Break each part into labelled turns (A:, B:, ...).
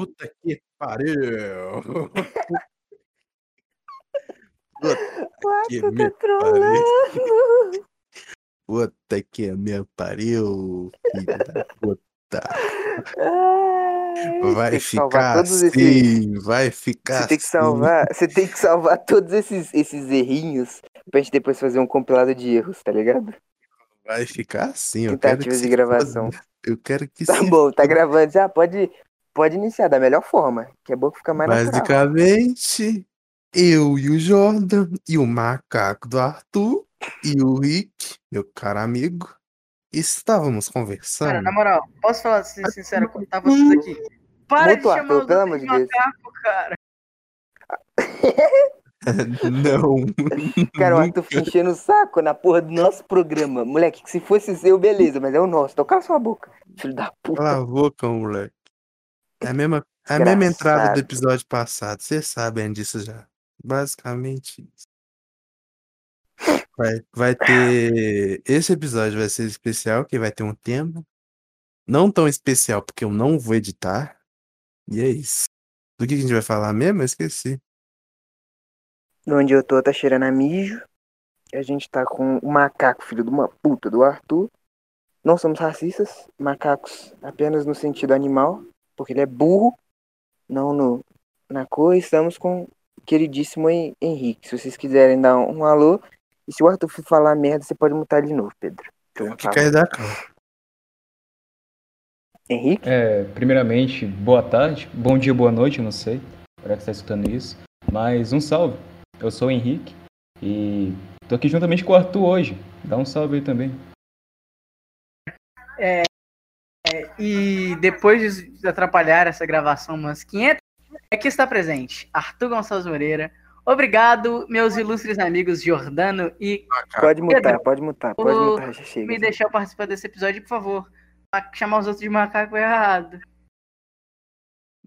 A: Puta que pariu! Puta que
B: Arthur
A: me
B: tá trolando.
A: Puta que me pariu, filho da puta.
B: Ai,
A: Vai ficar
B: esses.
A: assim, vai ficar
B: Você tem que
A: assim.
B: salvar. Você tem que salvar todos esses, esses errinhos pra gente depois fazer um compilado de erros, tá ligado?
A: Vai ficar assim, eu quero que
B: Tentativas de gravação.
A: foda. Eu quero que
B: Tá bom, tá gravando já? Pode, pode iniciar da melhor forma, que é bom que fica mais natural.
A: Basicamente, eu e o Jordan, e o macaco do Arthur, e o Rick, meu caro amigo, estávamos
C: Cara,
A: conversando.
C: na moral, posso falar ser sincero como tá vocês aqui? Para de
B: Muta o
C: chamar
B: Arthur, pelo amor
C: de
B: de Deus.
C: macaco, cara.
A: Não,
B: Cara, o. Arthur fica enchendo o saco na porra do nosso programa. Moleque, que se fosse seu, beleza, mas é o nosso. Tocar sua boca. Filho da puta.
A: Cala a boca, moleque. É a mesma, é a mesma entrada do episódio passado, vocês sabem disso já. Basicamente isso. Vai, vai ter. Esse episódio vai ser especial, que vai ter um tema. Não tão especial, porque eu não vou editar. E é isso. Do que a gente vai falar mesmo? Eu esqueci.
B: Onde eu tô tá cheirando a mijo. A gente tá com o macaco, filho de uma puta do Arthur. Não somos racistas, macacos apenas no sentido animal, porque ele é burro, não no, na cor. Estamos com o queridíssimo Hen- Henrique. Se vocês quiserem dar um, um alô, e se o Arthur for falar merda, você pode mutar ele de novo, Pedro. Por
A: O que quer dar calma.
B: Henrique?
D: É, primeiramente, boa tarde, bom dia, boa noite, eu não sei, para que está escutando isso. Mas um salve. Eu sou o Henrique e tô aqui juntamente com o Arthur hoje. Dá um salve aí também.
C: E depois de atrapalhar essa gravação umas 500, aqui está presente Arthur Gonçalves Moreira. Obrigado, meus ilustres amigos Jordano e
B: Pode mutar,
C: Pedro,
B: pode mutar, pode mutar, já chega.
C: me deixar participar desse episódio, por favor. Pra Chamar os outros de macaco é errado.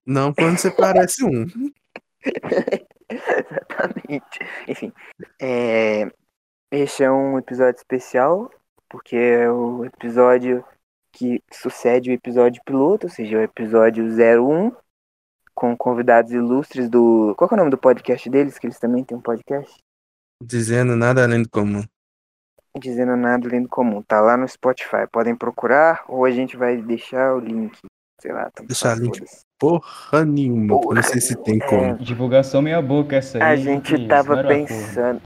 A: Não quando você parece um.
B: Exatamente. Enfim, é, esse é um episódio especial, porque é o episódio que sucede o episódio piloto, ou seja, o episódio 01, com convidados ilustres do. Qual que é o nome do podcast deles? Que eles também têm um podcast?
A: Dizendo nada além do comum.
B: Dizendo nada além do comum. Tá lá no Spotify. Podem procurar, ou a gente vai deixar o link. Sei lá,
A: Deixar link.
B: foda-se.
A: Porra nenhuma. eu não sei se tem
B: É,
A: como.
D: Divulgação meia boca essa aí.
B: A gente tava pensando.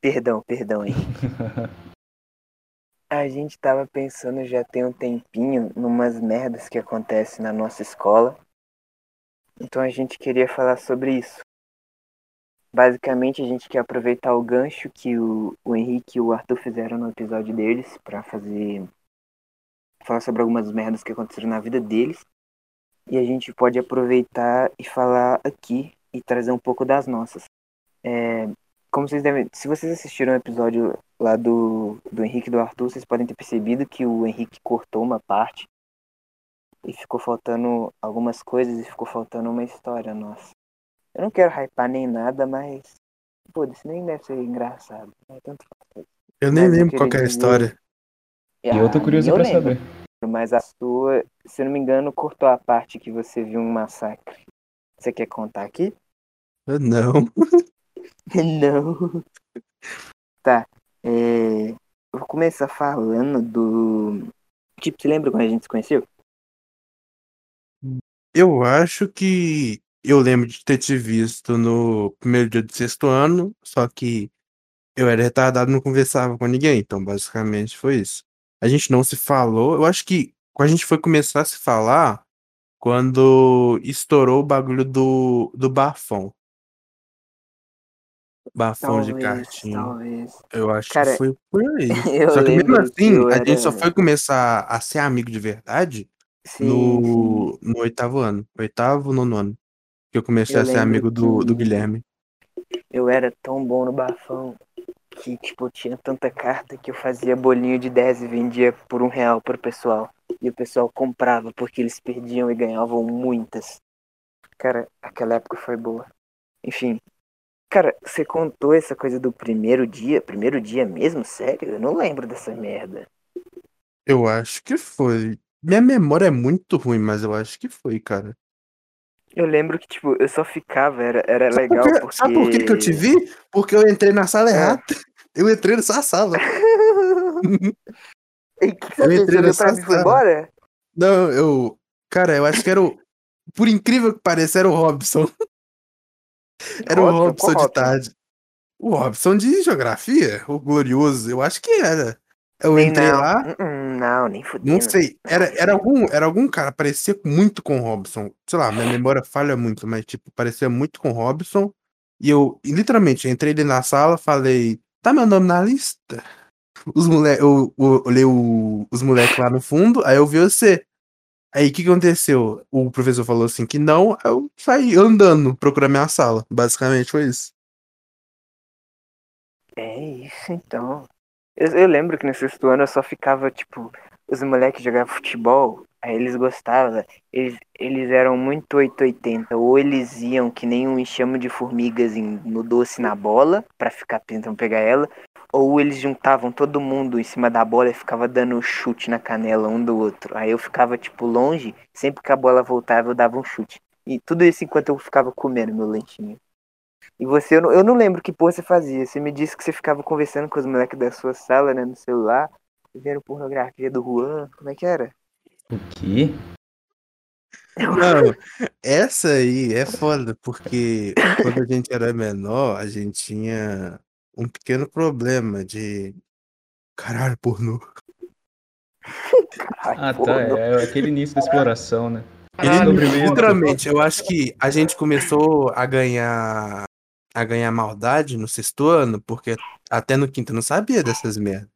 B: Perdão, perdão aí. A gente tava pensando já tem um tempinho numas merdas que acontecem na nossa escola. Então a gente queria falar sobre isso. Basicamente a gente quer aproveitar o gancho que o, o Henrique e o Arthur fizeram no episódio deles pra fazer. falar sobre algumas merdas que aconteceram na vida deles. E a gente pode aproveitar e falar aqui e trazer um pouco das nossas. É, como vocês devem. Se vocês assistiram o episódio lá do, do Henrique e do Arthur, vocês podem ter percebido que o Henrique cortou uma parte e ficou faltando algumas coisas e ficou faltando uma história nossa. Eu não quero hypar nem nada, mas. Foda-se, nem deve ser engraçado. É tanto faz.
A: Eu nem
B: Mas eu
A: lembro qual que é a história.
D: E eu tô
B: Ah,
D: curioso
B: eu
D: pra
B: lembro,
D: saber.
B: Mas a sua, se eu não me engano, cortou a parte que você viu um massacre. Você quer contar aqui?
A: Eu não.
B: Não. Tá. É, eu vou começar falando do. Tipo, você lembra quando a gente se conheceu?
A: Eu acho que eu lembro de ter te visto no primeiro dia do sexto ano, só que eu era retardado não conversava com ninguém, então basicamente foi isso. A gente não se falou, eu acho que a gente foi começar a se falar, quando estourou o bagulho do, do bafão. Bafão de
B: Talvez,
A: cartinha.
B: talvez.
A: Eu acho
B: Cara,
A: que foi por aí. Só que mesmo
B: que
A: assim,
B: eu
A: a gente só
B: era-
A: foi começar a ser amigo de verdade
B: Sim, sim.
A: no, no oitavo ano. Oitavo, nono ano. Que eu comecei
B: Eu
A: a ser amigo do, do
B: que-
A: Guilherme.
B: Eu era tão bom no bafão que, tipo, eu tinha tanta carta que eu fazia bolinho de 10 e vendia por um real pro pessoal. E o pessoal comprava porque eles perdiam e ganhavam muitas. Cara, aquela época foi boa. Enfim. Cara, você contou essa coisa do primeiro dia? Primeiro dia mesmo? Sério? Eu não lembro dessa merda.
A: Eu acho que foi. Minha memória é muito ruim, mas eu acho que foi, cara.
B: Eu lembro que, tipo, eu só ficava, era, era legal
A: Porque-
B: porque...
A: Sabe por que, que eu te vi? Porque eu entrei na sala
B: É.
A: errada. Eu entrei nessa sala.
B: E que
A: Eu
B: você fez?
A: entrei nessa
B: e foi
A: sala.
B: embora?
A: Não, eu. Cara, eu acho que era o. Por incrível que pareça, era o Robson. Era o
B: Robson?
A: De tarde. O Robson de geografia, o glorioso. Eu acho que era. Eu
B: Nem
A: entrei
B: não.
A: lá,
B: Hum, Não, nem fudendo.
A: não sei. Era, era, algum, era algum cara, parecia muito com o Robson. Sei lá, minha memória falha muito, mas tipo, parecia muito com o Robson. E eu, e, literalmente, entrei ali na sala, falei, tá meu nome na lista? Os moleques, eu, eu olhei o- os moleques lá no fundo, aí eu vi você. Aí o que aconteceu? O professor falou assim que não, eu saí andando procurar minha sala. Basicamente foi isso.
B: É isso, então. Eu, eu lembro que no sexto ano eu só ficava, tipo, os moleques jogavam futebol, aí eles gostavam, eles, eles eram muito 880, ou eles iam que nem um enxame de formigas em- no doce na bola, pra ficar tentando pegar ela, ou eles juntavam todo mundo em cima da bola e ficava dando chute na canela um do outro. Aí eu ficava, tipo, longe, sempre que a bola voltava eu dava um chute. E tudo isso enquanto eu ficava comendo meu lanchinho. E você, eu não, eu não lembro que porra você fazia. Você me disse que você ficava conversando com os moleques da sua sala, né, no celular, vendo pornografia do Juan. Como é que era?
D: O quê?
A: Não, essa aí é foda, porque quando a gente era menor, a gente tinha um pequeno problema de. Caralho, pornô.
B: Caralho,
D: Ah,
B: porra,
D: tá.
B: não.
D: É aquele início da exploração, né?
A: Literalmente, eu acho que a gente começou a ganhar a ganhar maldade no sexto ano, porque até no quinto eu não sabia dessas merdas.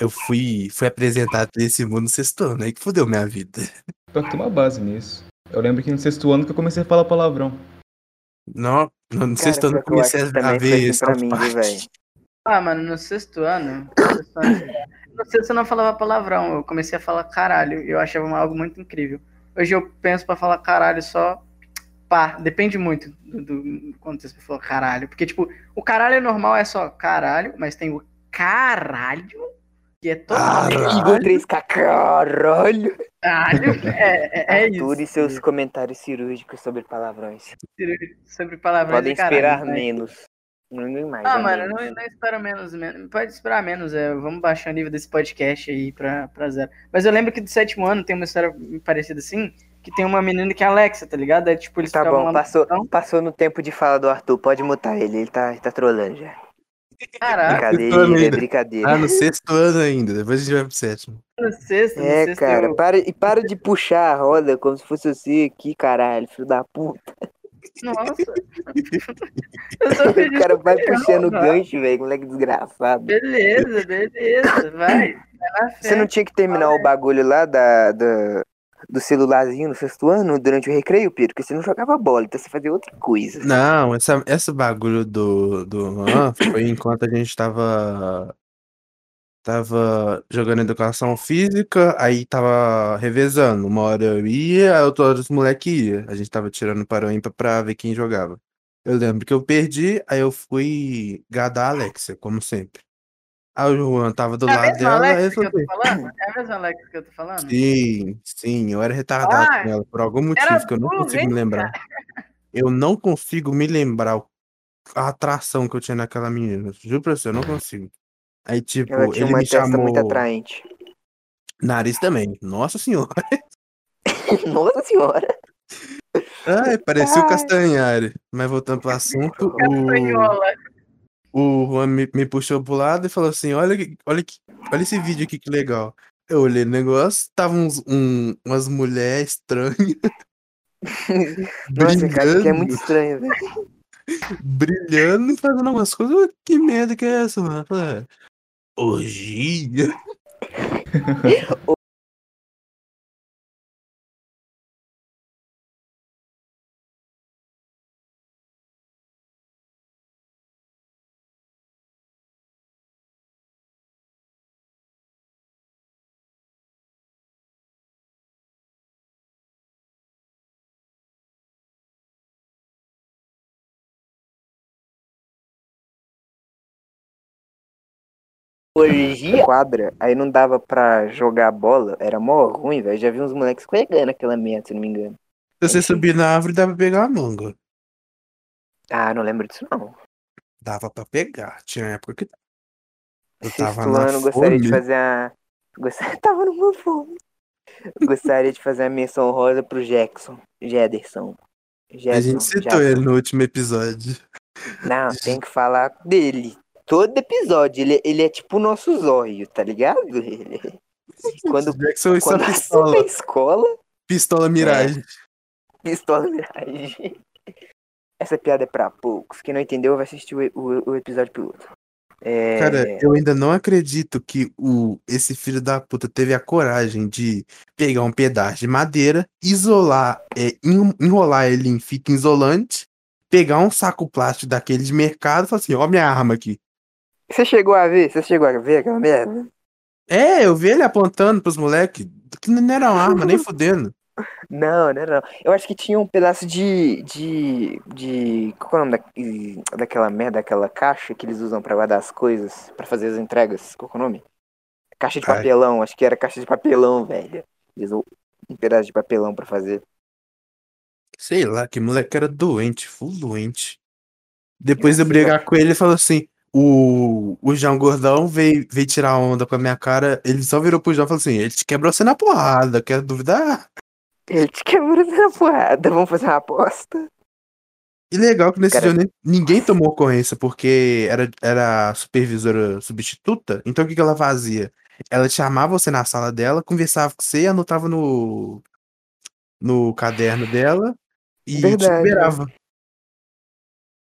A: Eu fui, fui apresentado pra esse mundo no sexto ano, aí que fudeu minha vida.
D: Pior que tem uma base nisso. Eu lembro que no sexto ano que eu comecei a falar palavrão.
A: Não, no no
B: Cara,
A: sexto ano comecei
B: que
A: a ver
B: assim pra
A: South
B: mim?
C: Ah, mano, no sexto ano, no sexto ano, no sexto eu não falava palavrão, eu comecei a falar caralho, e eu achava algo muito incrível. Hoje eu penso pra falar caralho só, pá, depende muito do, do quando você falou caralho, porque tipo, o caralho normal é só caralho, mas tem o caralho, que é totalmente
A: Caralho.
B: Igor 3K, caralho.
C: caralho, é, é, é isso.
B: e seus comentários cirúrgicos sobre palavrões.
C: Sobre palavrões
B: Podem
C: caralho,
B: esperar
C: né?
B: menos. Ninguém mais.
C: Ah,
B: é
C: mano,
B: menos.
C: não, não espero menos, menos. Pode esperar menos. É, vamos baixar o nível desse podcast aí pra, pra zero. Mas eu lembro que do sétimo ano tem uma história parecida assim, que tem uma menina que é Alexa, tá ligado? É tipo, eles
B: Tá bom,
C: no
B: passou,
C: portão.
B: passou no tempo de fala do Arthur. Pode mutar ele, ele tá, ele tá trolando já.
C: Caraca,
B: Brincadeira, é brincadeira.
A: Ah, no sexto ano ainda, depois a gente vai pro sétimo.
C: no sexto, no
B: É,
C: sexto
B: cara,
C: eu...
B: para, e para de puxar a roda como se fosse você aqui, caralho, filho da puta.
C: Nossa.
B: O cara vai puxando o gancho, velho, moleque desgraçado.
C: Beleza, beleza, vai. Vai.
B: Você não tinha que terminar o bagulho lá da, da- do celularzinho no sexto ano durante o recreio, Pedro? Porque você não jogava bola, então você fazia outra coisa.
A: Não, essa, esse bagulho do, do foi enquanto a gente tava. Tava jogando educação física, aí tava revezando. Uma hora eu ia, a outra hora os moleques iam. A gente tava tirando para o ímpar pra ver quem jogava. Eu lembro que eu perdi, aí eu fui gadar a Alexia, como sempre. Aí o Juan tava do
C: É a
A: lado dela, aí
C: Alexa
A: eu
C: que eu
A: falei,
C: tô falando? É a mesma Alexa que eu tô falando?
A: Sim, sim, eu era retardado
C: Ah,
A: com ela por algum motivo que eu não consigo me
C: hein,
A: lembrar. Eu não consigo me lembrar o- a atração que eu tinha naquela menina. Juro pra você, eu não consigo. Aí, tipo,
B: Ela tinha
A: ele
B: uma
A: me chamou.
B: muito atraente.
A: Nariz também. Nossa senhora.
B: Nossa senhora.
A: Ai, parecia o
B: Ai.
A: Castanhari. Mas voltando pro assunto, o,
C: Castanhola.
A: o Juan me, me puxou pro lado e falou assim: olha, que- olha, que, olha esse vídeo aqui que legal. Eu olhei no negócio, tava uns, um, umas mulheres estranhas.
B: Nossa, cara, aqui é muito estranho, velho.
A: brilhando e fazendo algumas coisas. Que merda que é essa, mano? Eu falei, "É, Orgia?
B: Orgia? Quadra, aí não dava pra jogar bola, era mó ruim, velho. Já vi uns moleques escorregando aquela merda, se não me engano.
A: Se você subir na árvore, dá pra pegar a manga.
B: Ah, não lembro disso não.
A: Dava pra pegar. Tinha época que eu
B: Sexto
A: tava na
B: ano, gostaria de fazer a. Gostaria... Tava numa fome. Gostaria de fazer a menção rosa pro Jackson. Jederson.
A: A gente citou
B: Jackson.
A: ele no último episódio.
B: Não, tem que falar dele. Todo episódio. Ele, ele é tipo o nosso zóio, tá ligado? Ele... Quando,
A: Jackson
B: quando assume
A: pistola.
B: a escola,
A: Pistola Mirage.
B: pistola miragem. Essa piada é pra poucos. Quem não entendeu vai assistir o, o, o episódio piloto. É...
A: Cara, eu ainda não acredito que o, esse filho da puta teve a coragem de pegar um pedaço de madeira, isolar, é, en- enrolar ele em fita isolante, pegar um saco plástico daquele de mercado e falar assim: ó, minha arma aqui.
B: Você chegou a ver? Você chegou a ver aquela merda?
A: É, eu vi ele apontando pros moleques, que não era uma arma, nem fudendo.
B: Não, não, não. Eu acho que tinha um pedaço de. de. de. Qual é o nome da, daquela merda, daquela caixa que eles usam pra guardar as coisas, pra fazer as entregas? Qual é o nome? Caixa de
A: Ai.
B: papelão, acho que era caixa de papelão, velho. Eles usam um pedaço de papelão pra fazer.
A: Sei lá, que moleque era doente, full doente. Depois de eu brigar com ele, ele falou assim: o, o João Gordão veio, veio tirar onda com a minha cara. Ele só virou pro João e falou assim: ele te quebrou você na porrada, quer duvidar?
B: Ele te quebrou na porrada, vamos fazer uma aposta.
A: E legal que nesse
B: Cara-
A: dia ninguém tomou ocorrência, porque era, era supervisora substituta. Então o que, que ela fazia? Ela chamava você na sala dela, conversava com você, anotava no, no caderno dela e te
B: Verdade.
A: liberava.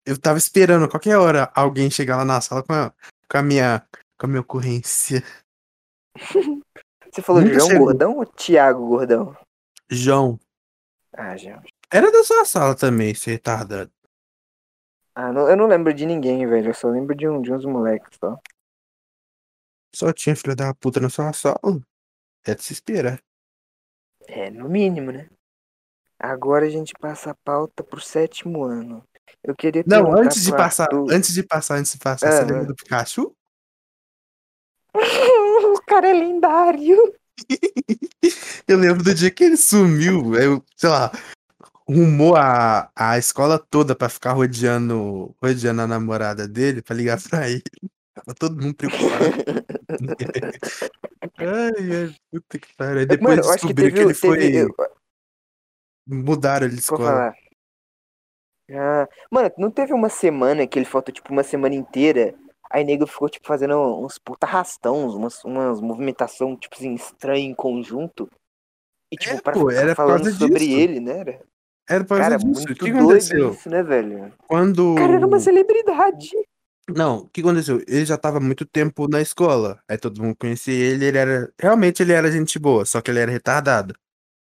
A: Eu tava esperando qualquer hora alguém chegar lá na sala com a, com a minha com a minha ocorrência.
B: Você falou
A: Nunca
B: João
A: chegou.
B: Gordão ou Thiago Gordão?
A: João.
B: Ah, João.
A: Era da sua sala também, esse retardado.
B: Ah, não- eu não lembro de ninguém, velho. Eu só lembro de, um, de uns moleques só.
A: Só tinha filha da puta na sua sala. É de se esperar.
B: É, no mínimo, né? Agora a gente passa a pauta pro sétimo ano. Eu queria
A: Não, antes de passar, antes de passar, antes de passar,
B: Ah,
A: você
B: ah.
A: lembra do Pikachu?
B: o cara é lendário.
A: Eu lembro do dia que ele sumiu, eu, sei lá, rumou a, a escola toda pra ficar rodeando, rodeando a namorada dele, pra ligar pra ele. Tava todo mundo preocupado. ai, ai, puta que pariu. Aí Depois
B: Mano, que
A: descobriram
B: teve.
A: que ele foi.
B: teve eu,
A: Mudaram ele de escola.
B: Ah, mano, não teve uma semana que ele faltou, tipo, uma semana inteira. Aí nego ficou, tipo, fazendo uns puta arrastão, umas, umas movimentação, tipo assim, estranha em conjunto. E, tipo,
A: É,
B: para
A: pô, era
B: falando sobre
A: disso.
B: ele, né? Era?
A: Era por
B: Cara,
A: causa disso. O
B: muito
A: que aconteceu?
B: isso, né, velho?
A: Quando.
B: O cara era uma celebridade.
A: Não, o que aconteceu? Ele já tava muito tempo na escola. Aí todo mundo conhecia ele, ele era. Realmente ele era gente boa, só que ele era retardado.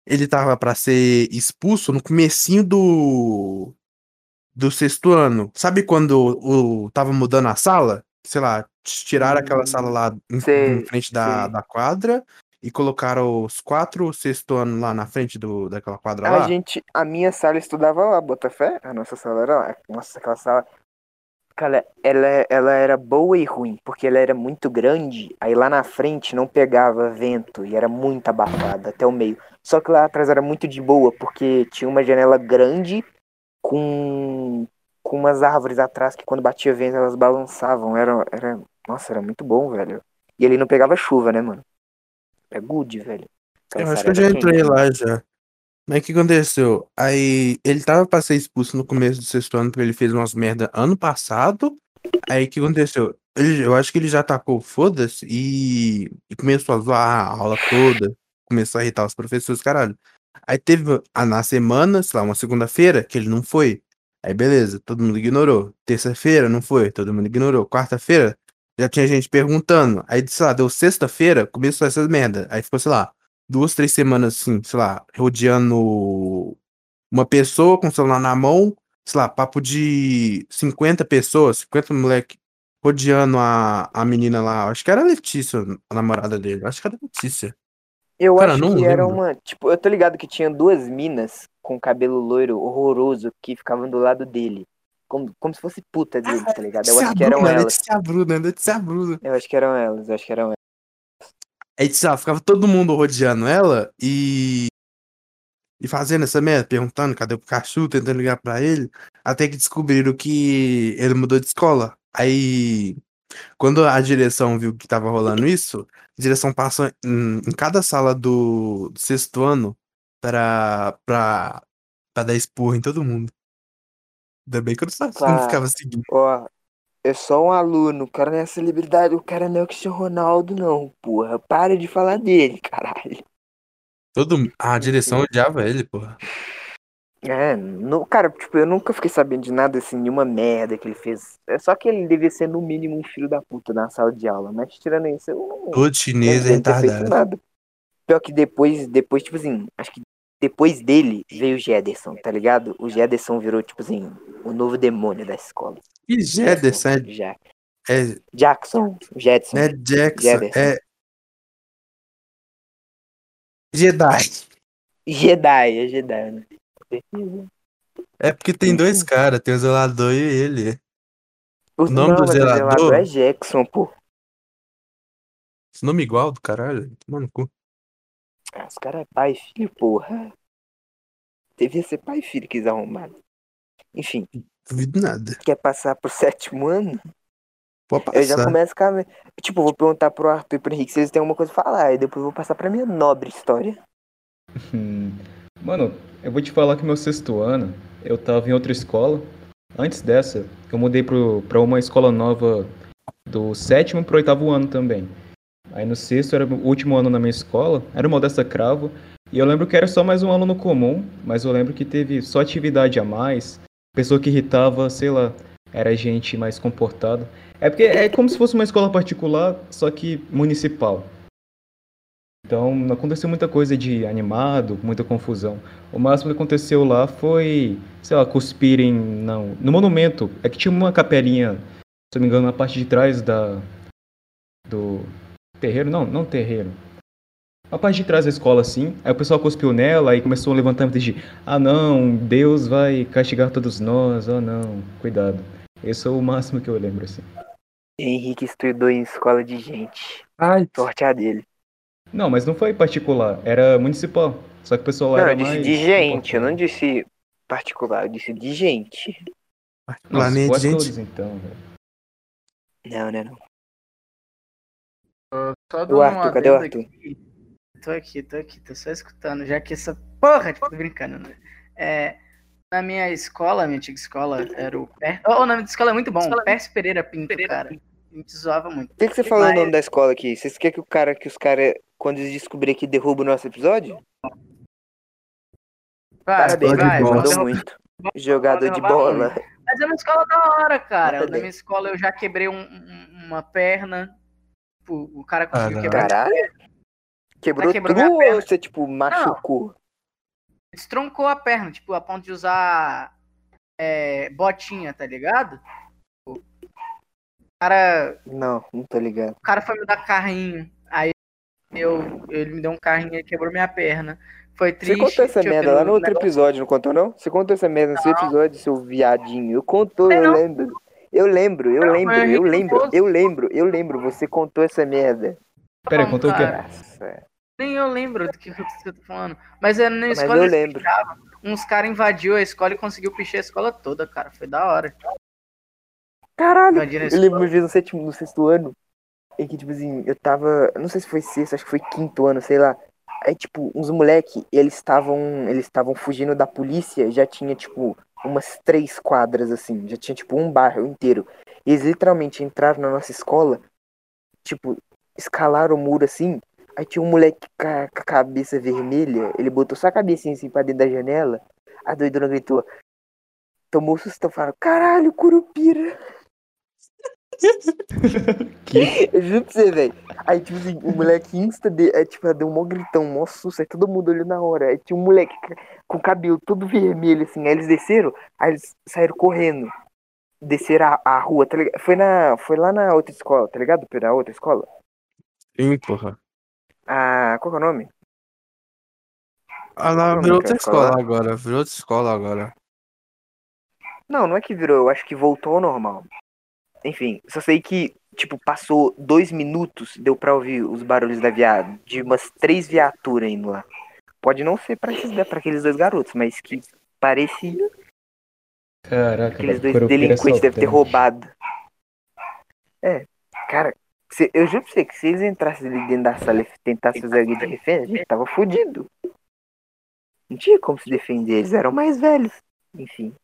A: Ele tava pra ser expulso no comecinho do. Do sexto ano. Sabe quando o, tava mudando a sala? Sei lá, tiraram aquela sala lá em,
B: sei,
A: em frente da,
B: sei.
A: da quadra e colocaram os quatro sexto ano lá na frente do, daquela quadra
B: A
A: lá.
B: gente, a minha sala estudava lá, Botafé. A nossa sala era lá. Nossa, aquela sala. Cara, ela, ela era boa e ruim, porque ela era muito grande, aí lá na frente não pegava vento e era muito abafada até o meio. Só que lá atrás era muito de boa, porque tinha uma janela grande com, com umas árvores atrás que quando batia vento elas balançavam. Era, era, nossa, era muito bom, velho. E ele não pegava chuva, né, mano? É good, velho. Aquela
A: Eu acho que eu já entrei
B: quente.
A: lá já. Mas o que aconteceu? Aí ele tava pra ser expulso no começo do sexto ano, porque ele fez umas merda ano passado. Aí o que aconteceu? Ele- eu acho que ele já atacou foda-se e, e começou a zoar a aula toda. Começou a irritar os professores, caralho. Aí teve a, na semana, sei lá, uma segunda-feira, que ele não foi. Aí beleza, todo mundo ignorou. Terça-feira, não foi, todo mundo ignorou. Quarta-feira, já tinha gente perguntando. Aí, sei lá, deu sexta-feira, começou essa merda. Aí ficou, sei lá, duas, três semanas assim, sei lá, rodeando uma pessoa com o celular na mão, sei lá, papo de 50 pessoas, 50 moleque rodeando a, a menina lá. Acho que era a Letícia, a namorada dele. Acho que era a Letícia.
B: Eu
A: Cara,
B: acho que era
A: lembro.
B: uma. Tipo, eu tô ligado que tinha duas minas com cabelo loiro horroroso que ficavam do lado dele. Como, como se fosse puta dele, tá ligado? Eu acho que eram
A: Bruna,
B: elas.
A: Letícia Bruna, Letícia Bruna.
B: Eu acho que eram elas, eu acho que eram elas.
A: Aí, sei lá, ficava todo mundo rodeando ela e. e fazendo essa merda, perguntando cadê o Pikachu, tentando ligar pra ele, até que descobriram que ele mudou de escola. Aí, quando a direção viu que tava rolando isso, a direção passou em, em cada sala do, do sexto ano pra, pra, pra dar esporro em todo mundo. Ainda bem que eu não,
B: Tá.
A: ficava seguindo.
B: Ó, é só um aluno, o cara não é celebridade, o cara não é o Cristiano Ronaldo, não, porra. Para de falar dele, caralho.
A: Todo, a direção odiava ele, porra.
B: É, no, cara, tipo, eu nunca fiquei sabendo de nada assim, nenhuma merda que ele fez. É só que ele devia ser, no mínimo, um filho da puta na sala de aula. Mas tirando isso, eu não
A: Todo chinês é retardado.
B: nada. Pior que depois, depois, tipo assim, acho que depois dele veio o Jederson, tá ligado? O Jederson virou, tipo assim, o novo demônio da escola.
A: E Jederson é,
B: Já.
A: é,
B: Jackson, Jetson.
A: é Jackson,
B: Jederson.
A: é Jedi.
B: Jedi, é Jedi, né? Certeza.
A: É porque tem dois caras, tem o zelador e ele.
B: O
A: nome
B: não,
A: do
B: o
A: zelador?
B: é Jackson, pô.
A: Esse nome igual do caralho. Mano, cu.
B: Ah, os caras é pai e filho, porra. Devia ser pai e filho que eles arrumaram. Enfim,
A: Duvido nada.
B: quer passar pro sétimo ano?
A: Pode
B: Eu já
A: passar.
B: começo com a... Tipo, vou perguntar pro Arthur e pro Henrique se eles têm alguma coisa pra falar. E depois eu vou passar pra minha nobre história.
D: Mano, eu vou te falar que meu sexto ano, eu tava em outra escola. Antes dessa, eu mudei pro, pra uma escola nova do sétimo pro oitavo ano também. Aí no sexto era o último ano na minha escola, era o Modesta Cravo. E eu lembro que era só mais um aluno comum, mas eu lembro que teve só atividade a mais. Pessoa que irritava, sei lá, era gente mais comportada. É porque é como se fosse uma escola particular, só que municipal. Então não aconteceu muita coisa de animado, muita confusão. O máximo que aconteceu lá foi, sei lá, cuspirem não, no monumento. É que tinha uma capelinha, se eu não me engano, na parte de trás da do terreiro, não, não terreiro. A parte de trás da escola assim. Aí o pessoal cuspiu nela aí começou um levantamento de, ah não, Deus vai castigar todos nós, oh não, cuidado. Esse é o máximo que eu lembro assim.
B: Henrique estudou em escola de gente.
A: Ai,
B: Sorte a dele.
D: Não, mas não foi particular, era municipal. Só que o pessoal lá
B: Não,
D: era
B: eu disse
D: mais
B: de gente, eu não disse particular, eu disse de gente.
D: Nossa,
A: planeta,
D: quase
A: gente.
D: todos então, velho.
B: Não, né, não.
C: Só
B: O
C: dando
B: Arthur, cadê o Arthur?
C: aqui. Tô aqui, tô aqui, tô só escutando, já que essa porra, tipo, tô brincando, né? É, na minha escola, minha antiga escola, era o Per... Oh, o nome da escola é muito bom, Pércio Pereira Pinto, cara. A gente zoava muito.
B: Por que, que você falou
C: Mas-
B: o nome da escola aqui? Vocês querem que o cara, que os caras, quando eles descobrirem que derruba o nosso episódio?
C: Vai,
B: Parabéns,
C: vai,
B: mandou muito. Jogador de bola.
C: Mas é uma escola da hora, cara. Na minha escola eu já quebrei um- um- uma perna. Tipo, o cara conseguiu
A: Caralho.
C: quebrar.
B: Caralho. Quebrou,
C: Mas quebrou
B: tudo ou você, tipo, machucou?
C: Destroncou a perna, tipo, a ponto de usar é, botinha, tá ligado? O cara,
B: Não, não tô ligado.
C: o cara foi me dar carrinho. Eu, ele me deu um carrinho e quebrou minha perna. Foi
B: Você
C: triste.
B: contou essa
C: eu
B: merda lá no outro
C: negócio.
B: episódio, não contou não? Você contou essa merda no seu episódio, seu viadinho. Eu contou, eu lembro. Eu lembro, eu
C: Não,
B: lembro,
C: mas
B: eu lembro, eu lembro, eu lembro. Você contou essa merda.
D: Pera aí,
C: Não,
D: contou o quê?
B: Nossa.
C: Nem eu lembro do que, eu tô falando. Mas é na
B: Mas
C: escola
B: eu
C: eles
B: lembro.
C: pichavam. Uns caras invadiu a escola e conseguiu pichar a escola toda, cara. Foi da hora.
B: Caralho. Eu lembro vez no sétimo, no sexto ano, em que, tipo assim, eu tava. Não sei se foi sexto, acho que foi quinto ano, sei lá. Aí, tipo, uns moleque, eles estavam. Eles estavam fugindo da polícia, já tinha, tipo, umas três quadras, assim, já tinha, tipo, um bairro inteiro. E eles literalmente entraram na nossa escola, tipo, escalaram o muro assim. Aí tinha um moleque com a, cabeça vermelha, ele botou só a cabecinha assim pra dentro da janela. A doidona gritou. Tomou sustão, falou, caralho, curupira.
D: Que?
B: Eu juro pra você, velho. Aí, tipo assim, o moleque insta de, é, tipo, deu um mó gritão, um mó susto, aí todo mundo olhou na hora. Aí tinha um moleque com o cabelo todo vermelho, assim. Aí eles desceram, aí eles saíram correndo. Desceram a, a rua, tá ligado? Foi, na, foi lá na outra escola, tá ligado? Pela outra escola.
A: sim, porra.
B: Ah, qual que é o nome?
A: Ah, lá
B: Como
A: virou
B: é
A: outra
B: escola?
A: escola agora. Virou outra escola agora.
B: Não, não é que virou, eu acho que voltou ao normal. Enfim, só sei que, tipo, passou dois minutos, deu pra ouvir os barulhos da viada, de umas três viaturas indo lá. Pode não ser pra, esses, pra aqueles dois garotos, mas que parecia
D: Caraca,
B: aqueles dois delinquentes devem ter roubado. É, cara, se- eu juro pra você que se eles entrassem ali dentro da sala e tentassem fazer alguém de refém, a gente tava fudido. Não tinha como se defender, eles eram mais velhos. Enfim.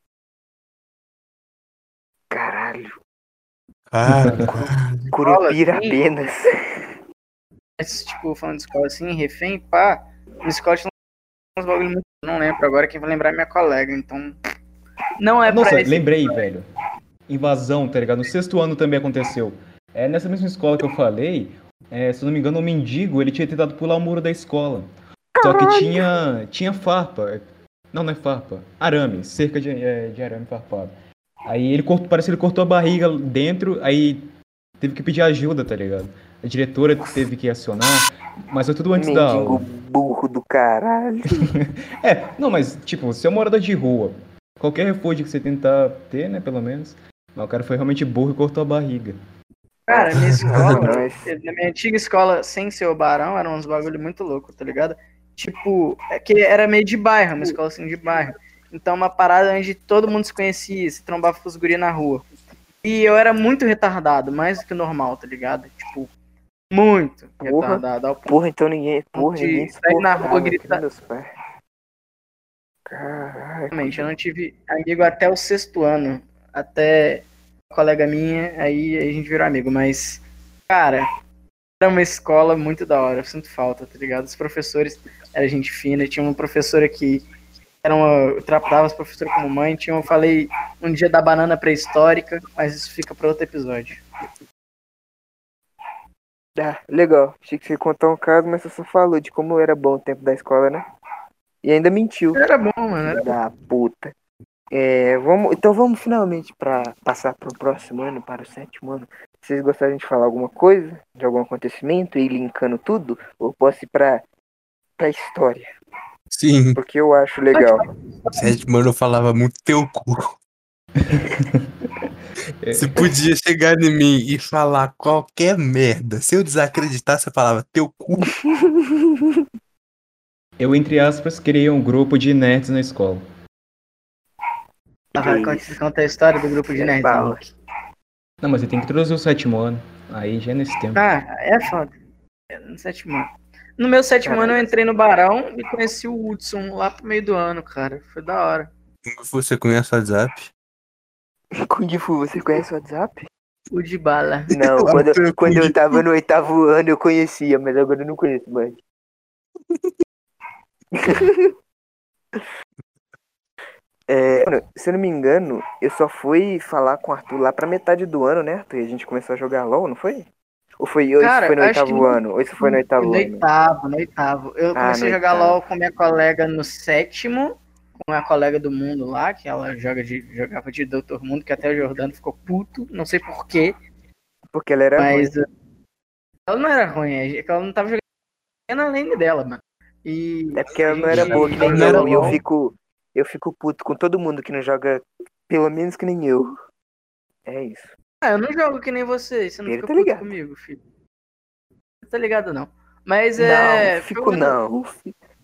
B: Caralho,
A: Cara,
B: Curupira
C: assim?
B: apenas.
C: Mas, tipo, falando de escola assim, refém, pá, na escola tinha uns bagulho muito. Não lembro agora, quem vai lembrar é minha colega, então. Não é
D: Nossa,
C: pra esse...
D: lembrei, velho. Invasão, tá ligado? No sexto ano também aconteceu. É, nessa mesma escola que eu falei, é, se eu não me engano, o mendigo, ele tinha tentado pular o muro da escola. Só que tinha, tinha farpa. Não, não é farpa. Arame, cerca de, é, de arame farpado. Aí ele cortou, parece que ele cortou a barriga dentro, aí teve que pedir ajuda, tá ligado? A diretora teve que acionar, mas foi tudo antes da
B: Mendigo
D: aula.
B: burro do caralho.
D: É, não, mas, tipo, você é morador de rua. Qualquer refúgio que você tentar ter, né, pelo menos. Mas o cara foi realmente burro e cortou a barriga.
C: Cara, minha escola, na minha antiga escola, sem ser o Barão, eram uns bagulho muito louco, tá ligado? Tipo, é que era meio de bairro, uma escola assim de bairro. Então, uma parada onde todo mundo se conhecia, se trombava com os guri na rua. E eu era muito retardado, mais do que normal, tá ligado? Tipo, muito
B: Porra.
C: retardado. Ao
B: Porra, então ninguém. Porra,
C: De
B: ninguém
C: sair na rua
B: suportava,
C: gritar. Realmente, eu não tive amigo até o sexto ano. Até colega minha, aí a gente virou amigo. Mas, cara, era uma escola muito da hora. Eu sinto falta, tá ligado? Os professores eram gente fina. Tinha uma professora que era uma, eu tratava as professoras como mãe. Tinha, eu falei um dia da banana pré-histórica, mas isso fica para outro episódio.
B: Ah, legal. Achei que você ia contar um caso, mas você só falou de como era bom o tempo da escola, né? E ainda mentiu.
C: Era bom, mano. Era...
B: Da puta. É, vamos, então vamos finalmente para passar pro próximo ano, para o sétimo ano. Vocês gostariam de falar alguma coisa? De algum acontecimento e linkando tudo? Ou posso ir pra, pra história?
A: Sim,
B: Porque eu acho legal.
A: sétimo ano eu falava muito teu cu. Você podia chegar em mim e falar qualquer merda. Se eu desacreditar, você falava teu cu.
D: Eu, entre aspas, criei um grupo de nerds na escola.
C: Ah, conta, a história do grupo de nerds.
B: Fala.
C: Luke.
D: Não, mas você tem que introduzir o sétimo ano. Aí já é nesse tempo.
C: Ah, é foda. É No sétimo ano. No meu sétimo ano eu entrei no Barão e conheci o Hudson lá pro meio do ano, cara. Foi da hora.
A: Você conhece o WhatsApp?
B: Kung Fu, você conhece o WhatsApp?
C: O de bala.
B: Não, quando,
A: Eu
B: quando eu tava no oitavo ano eu conhecia, mas agora eu não conheço mais. É, mano, se eu não me engano, eu só fui falar com o Arthur lá pra metade do ano, né, Arthur? E a gente começou a jogar LOL, não foi? Ou foi, ou isso
C: Cara,
B: foi no
C: que
B: oitavo
C: no-
B: ano? Ou isso foi no oitavo
C: no
B: ano?
C: oitavo, no oitavo. Eu
B: Ah,
C: comecei a jogar
B: oitavo.
C: LOL com minha colega no sétimo, com a colega do mundo lá, que ela joga de, jogava de Doutor Mundo, que até o Jordano ficou puto, não sei porquê,
B: Porque ela era
C: mas
B: ruim.
C: uh, ela não era ruim, é que ela não tava jogando na lane dela, mano. E
B: É porque ela não era boa que nem
A: Não era
B: eu. E eu fico, eu fico puto com todo mundo que não joga pelo menos que nem eu. É isso.
C: Ah, eu não jogo que nem você, você não
B: Ele
C: fica
B: tá
C: puto
B: ligado.
C: comigo, filho. Você tá ligado, não. Mas é.
B: não,
C: foi
B: fico
C: um ano-
B: não.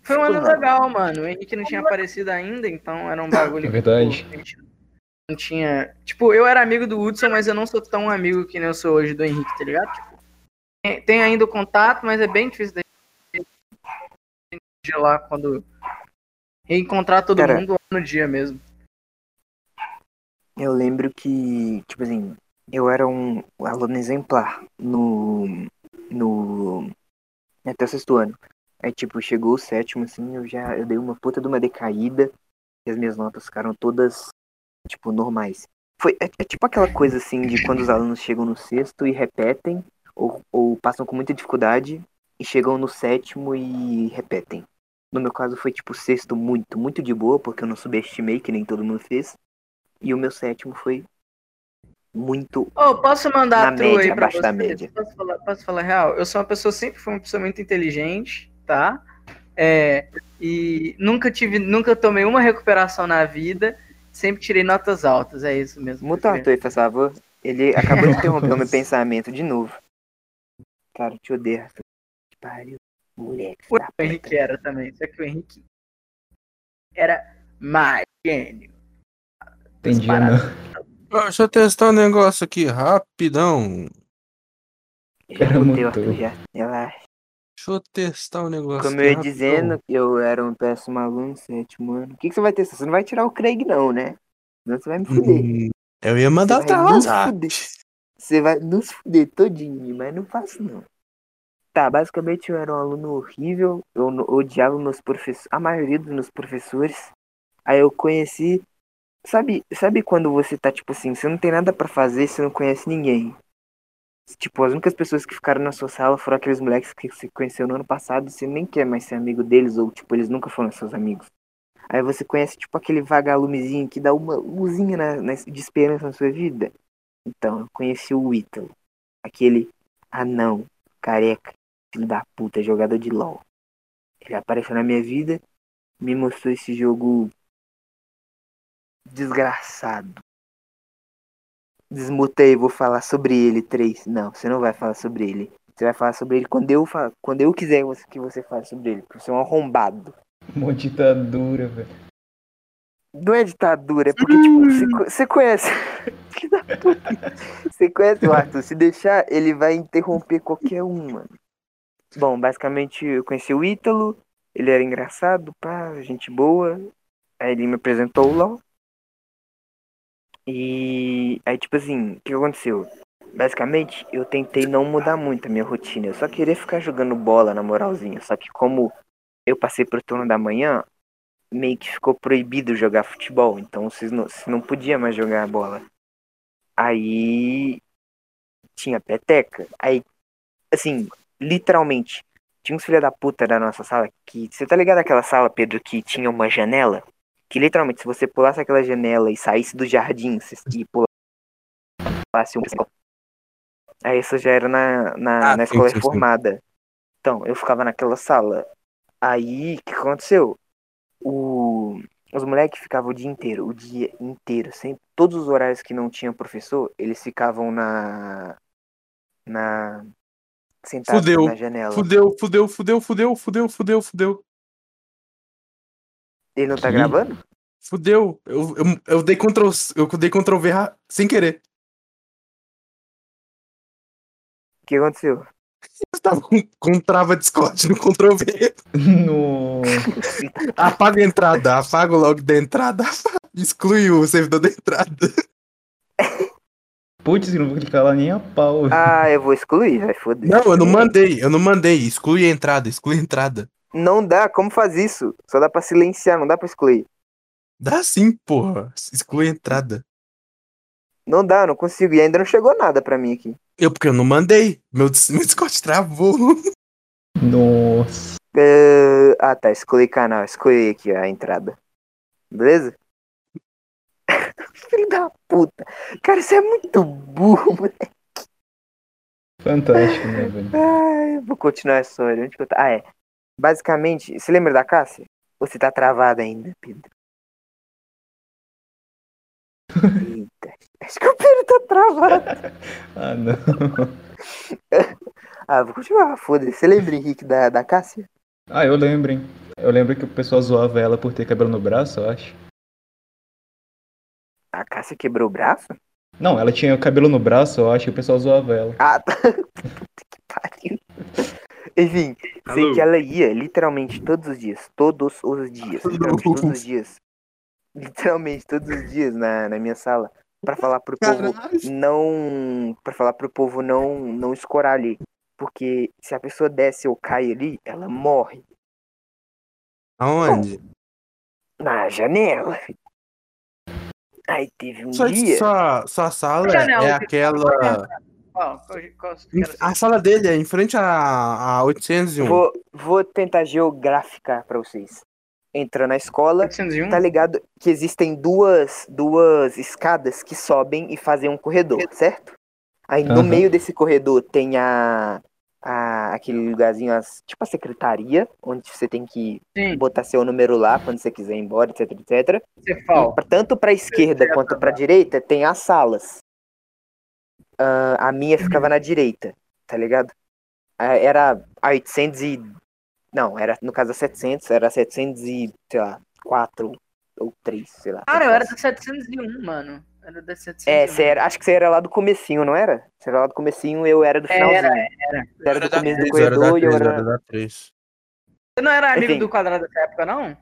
C: Foi um ano
B: Fico não.
C: legal, mano. O Henrique não tinha aparecido ainda, então era um bagulho
D: É verdade.
C: que não tinha. Tipo, eu era amigo do Hudson, mas eu não sou tão amigo que nem eu sou hoje do Henrique, tá ligado? Tipo, tem, ainda o contato, mas é bem difícil gente ir lá quando reencontrar todo
B: Cara,
C: mundo no dia mesmo.
B: Eu lembro que, tipo assim, eu era um aluno exemplar no. no. até o sexto ano. Aí, tipo, chegou o sétimo, assim, eu já eu dei uma puta de uma decaída e as minhas notas ficaram todas, tipo, normais. Foi, é, é tipo aquela coisa, assim, de quando os alunos chegam no sexto e repetem, ou, ou passam com muita dificuldade e chegam no sétimo e repetem. No meu caso foi, tipo, sexto muito, muito de boa, porque eu não subestimei, que nem todo mundo fez. E o meu sétimo foi muito.
C: Ô, posso mandar
B: Na média,
C: aí pra
B: abaixo da média.
C: Posso falar, posso falar real? Eu sou uma pessoa, sempre fui uma pessoa muito inteligente, tá? É, e nunca tive, nunca tomei uma recuperação na vida, sempre tirei notas altas, é isso mesmo.
B: Muta o Arthur por favor. Ele acabou de interromper o meu pensamento de novo. Cara, eu te odeio, Arthur. Que pariu. Moleque.
C: O
B: da
C: Henrique era também, só que o Henrique era mais gênio.
D: Entendi, não.
A: Deixa eu testar um negócio aqui rapidão.
B: Já
D: Era
B: botei o
D: muito-
B: Arthur já. Relaxa.
A: Deixa eu testar um negócio
B: Como
A: aqui
B: eu ia
A: rapidão.
B: dizendo, eu era um péssimo aluno, sétimo ano. O que, que você vai testar? Você não vai tirar o Craig, não, né? Senão você vai me fuder.
A: Hum, eu ia mandar
B: Você vai
A: outra
B: nos
A: WhatsApp.
B: fuder. Você vai nos fuder todinho, mas não faço não. Tá, basicamente eu era um aluno horrível, eu odiava meus professores, a maioria dos meus professores. Aí eu conheci, sabe, sabe quando você tá tipo assim, você não tem nada pra fazer, você não conhece ninguém. Tipo, as únicas pessoas que ficaram na sua sala foram aqueles moleques que você conheceu no ano passado, você nem quer mais ser amigo deles ou tipo, eles nunca foram seus amigos. Aí você conhece tipo aquele vagalumezinho que dá uma luzinha na- na- de esperança na sua vida. Então, eu conheci o Ítalo. Aquele anão, careca, filho da puta, jogador de LOL. Ele apareceu na minha vida, me mostrou esse jogo desgraçado. Desmutei, vou falar sobre ele, três. Não, você não vai falar sobre ele. Você vai falar sobre ele quando eu, fa- quando eu quiser que você fale sobre ele. Porque você é um arrombado.
D: Uma ditadura, velho.
B: Não é ditadura, é porque, tipo, você co- você conhece. Você conhece o Arthur. Se deixar, ele vai interromper qualquer um, mano. Bom, basicamente eu conheci o Ítalo. Ele era engraçado, pá, gente boa. Aí ele me apresentou o LOL. E aí, tipo assim, o que aconteceu? Basicamente, eu tentei não mudar muito a minha rotina. Eu só queria ficar jogando bola na moralzinha. Só que como eu passei pro turno da manhã, meio que ficou proibido jogar futebol. Então vocês não, você não podia mais jogar bola. Aí tinha peteca. Aí, assim, literalmente, tinha uns filha da puta da nossa sala que. Você tá ligado aquela sala, Pedro, que tinha uma janela? Que literalmente, se você pulasse aquela janela e saísse do jardim você- e pulasse um. Aí isso já era na, na,
A: Ah,
B: na escola reformada. Então, eu ficava naquela sala. Aí, o que aconteceu? O, os moleques ficavam o dia inteiro, o dia inteiro, sempre, todos os horários que não tinha professor, eles ficavam na. na. sentados
A: Fudeu,
B: na janela.
A: Fudeu, fudeu, fudeu, fudeu, fudeu, fudeu, fudeu.
B: Ele não tá
D: Que?
B: gravando?
A: Fudeu. Eu, eu, eu dei Ctrl, eu dei Ctrl V sem querer.
B: O que aconteceu?
A: Eu tava com, com trava Discord no Ctrl V.
D: No...
A: Apaga a entrada, apaga o log da entrada, exclui o servidor da entrada.
D: Putz, eu não vou clicar lá nem a pau.
B: Ah, eu vou excluir, vai foder.
A: Não, eu não mandei, eu não mandei. Exclui a entrada, exclui a entrada.
B: Não dá, como faz isso? Só dá pra silenciar, não dá pra excluir.
A: Dá sim, porra. Exclui a entrada.
B: Não dá, não consigo. E ainda não chegou nada pra mim aqui.
A: Eu, porque eu não mandei. Meu, meu Discord travou.
D: Nossa.
B: Eh, ah, tá. Excluir canal. Excluir aqui ó, a entrada. Beleza? Filho da puta. Cara, isso é muito burro, moleque.
D: Fantástico, né, velho?
B: Ai, vou continuar a história. Onde que eu tá? Ah, é. Basicamente, você lembra da Cássia? Ou você tá travado ainda, Pedro? Eita. Acho que o Pedro tá travado.
D: Ah, não.
B: Ah, vou continuar, foda-se. Você lembra, Henrique, da, da Cássia?
D: Ah, eu lembro, hein? Eu lembro que o pessoal zoava ela por ter cabelo no braço, eu acho.
B: A Cássia quebrou o braço?
D: Não, ela tinha cabelo no braço, eu acho, e o pessoal zoava ela.
B: Ah, tá. Puta que pariu. Enfim, sei
A: Alô?
B: que ela ia literalmente todos os dias. Todos os dias. Literalmente todos os dias. Literalmente todos os dias na, na minha sala. Pra falar pro povo
A: Caralho.
B: não. Pra falar pro povo não, não escorar ali. Porque se a pessoa desce ou cai ali, ela morre.
A: Aonde?
B: Na janela. Aí teve um
A: Sua,
B: dia.
A: sua, sua sala
C: Janela,
A: é
C: que-
A: aquela.
C: Qual?
A: A sala dele é em frente a, a 801.
B: Vou, vou tentar geograficar pra vocês. Entra na escola,
C: 801?
B: tá ligado que existem duas, duas escadas que sobem e fazem um corredor, certo? Aí no
D: Aham.
B: meio desse corredor tem a, a aquele lugarzinho, as, tipo a secretaria, onde você tem que
C: Sim,
B: botar seu número lá quando você quiser ir embora, etc, etc.
C: Cefal.
B: Pra- Tanto pra esquerda quanto pra direita tem as salas. Ah, a minha ficava na direita, tá ligado? Ah, Era a 800 e Não, era no caso da 700, era 700 e, sei lá, 4 ou 3, sei lá.
C: Cara, eu era da 701, mano. Era da 701.
B: É, você era, acho que você era lá do comecinho, não era? Você era lá do comecinho, eu era do
C: Era,
B: finalzinho.
C: era.
B: Você era do
A: da
B: começo do
A: era
B: corredor e eu
A: três, eu
B: era...
A: era da 3.
C: Você não era amigo
B: Enfim.
C: do quadrado dessa época, não?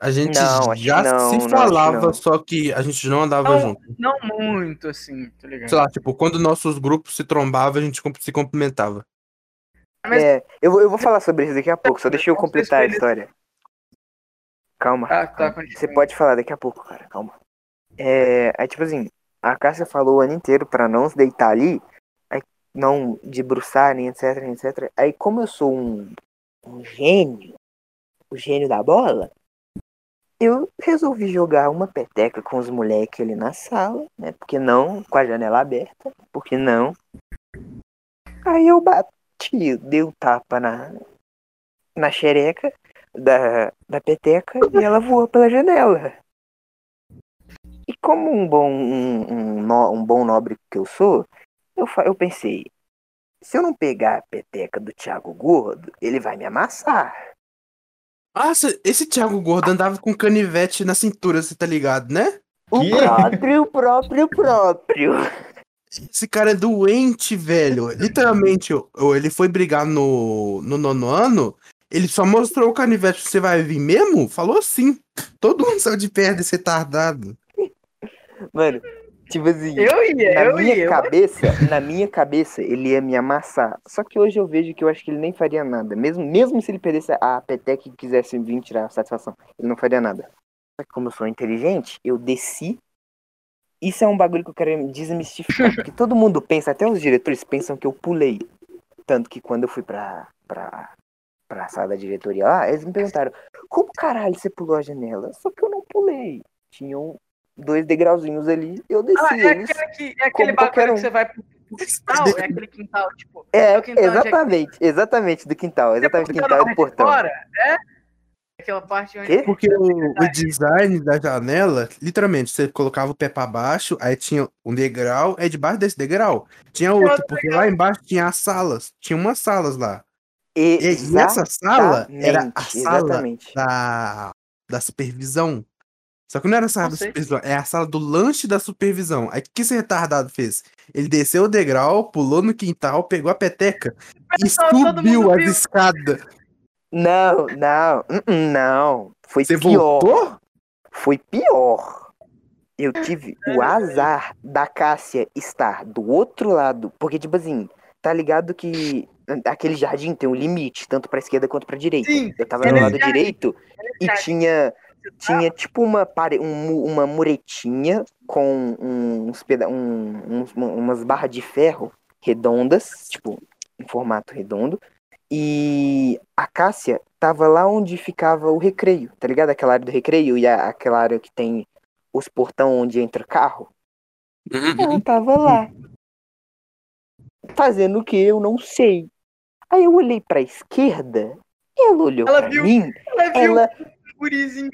A: A gente
B: Não,
A: já
B: não,
A: se
B: não,
A: falava, só que a gente não andava
C: Não.
A: junto.
C: Não muito, assim, tá ligado?
A: Sei lá, tipo, quando nossos grupos se trombavam, a gente se cumprimentava.
C: Mas-
B: É, eu, vou- eu vou falar sobre isso daqui a pouco, só deixa eu completar a história. Calma.
C: Ah, tá,
B: calma. Você pode falar daqui a pouco, cara, calma. É, aí, tipo assim, a Cássia falou o ano inteiro pra não se deitar ali, aí, não debruçar, nem etc, nem etc. Aí, como eu sou um, um gênio, o gênio da bola, eu resolvi jogar uma peteca com os moleques ali na sala, né? Porque não, com a janela aberta, porque não. Aí eu bati, dei um tapa na, na xereca da, da peteca e ela voou pela janela. E como um bom, um, um, no- um bom nobre que eu sou, eu, eu pensei, se eu não pegar a peteca do Thiago Gordo, ele vai me amassar.
A: Ah, esse Thiago Gordo andava com canivete na cintura, você tá ligado, né?
B: O
D: Que?
B: próprio, próprio, próprio.
A: Esse cara é doente, velho. Literalmente, ele foi brigar no, no nono ano, ele só mostrou o canivete. Você vai vir mesmo? Falou sim. Todo mundo saiu de perto desse retardado.
B: Mano, tipo assim,
C: Eu ia,
B: na
C: eu
B: minha
C: ia.
B: cabeça, na minha cabeça, ele ia me amassar. Só que hoje eu vejo que eu acho que ele nem faria nada. Mesmo, mesmo se ele perdesse a peteca e quisesse vir tirar a satisfação, ele não faria nada. Só que como eu sou inteligente, eu desci. Isso é um bagulho que eu quero desmistificar. Porque todo mundo pensa, até os diretores pensam que eu pulei. Tanto que quando eu fui pra, pra, pra sala da diretoria lá, eles me perguntaram, como caralho você pulou a janela? Só que eu não pulei. Tinham dois degrauzinhos ali, eu desci
C: Ah, é
B: eles.
C: aquele, que, é aquele bagulho
B: um.
C: que você vai pro quintal, é aquele quintal, tipo.
B: É,
C: É o quintal é
B: exatamente, exatamente, do quintal, exatamente do
C: Você
B: quintal e do portão.
C: Fora, é? Aquela parte onde.
B: Quê?
A: Porque o, o design da janela, literalmente, você colocava o pé pra baixo, aí tinha um degrau, aí debaixo desse degrau tinha outro, porque lá embaixo tinha as salas, tinha umas salas lá. E, e essa sala era a sala
B: exatamente.
A: da, da supervisão. Só que não era a sala
C: Não
A: da supervisão, é a sala do lanche da supervisão. Aí o que esse retardado fez? Ele desceu o degrau, pulou no quintal, pegou a peteca e
C: Pessoal, todo
A: subiu as escadas.
B: Não, não, uh-uh, não. Foi
A: Você
B: pior.
A: voltou?
B: Foi pior. Eu tive o azar da Cássia estar do outro lado. Porque, tipo assim, tá ligado que aquele jardim tem um limite, tanto pra esquerda quanto pra direita.
C: Sim,
B: Eu tava
A: sim.
B: no lado
C: Jardim.
B: direito e
C: jardim.
B: tinha tinha tipo uma, pare... um uma muretinha com uns peda... um- uns- umas barras de ferro redondas, tipo, em formato redondo. E a Cássia tava lá onde ficava o recreio, tá ligado? Aquela área do recreio e a- aquela área que tem os portão onde entra carro. Ela tava lá. Fazendo o que eu não sei. Aí eu olhei pra esquerda, ela olhou
C: Ela
B: pra
C: viu-
B: mim,
C: Ela viu
B: ela
C: gurizinho.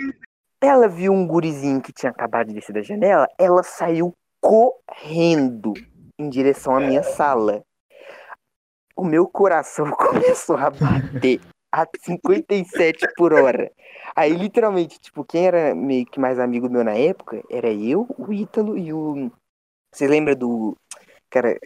B: ela viu um gurizinho que tinha acabado de descer da janela, ela saiu correndo em direção à minha sala. O meu coração começou a bater a 57 por hora. Aí, literalmente, tipo, quem era meio que mais amigo meu na época era eu, o Ítalo e o. Você lembra do. Cara,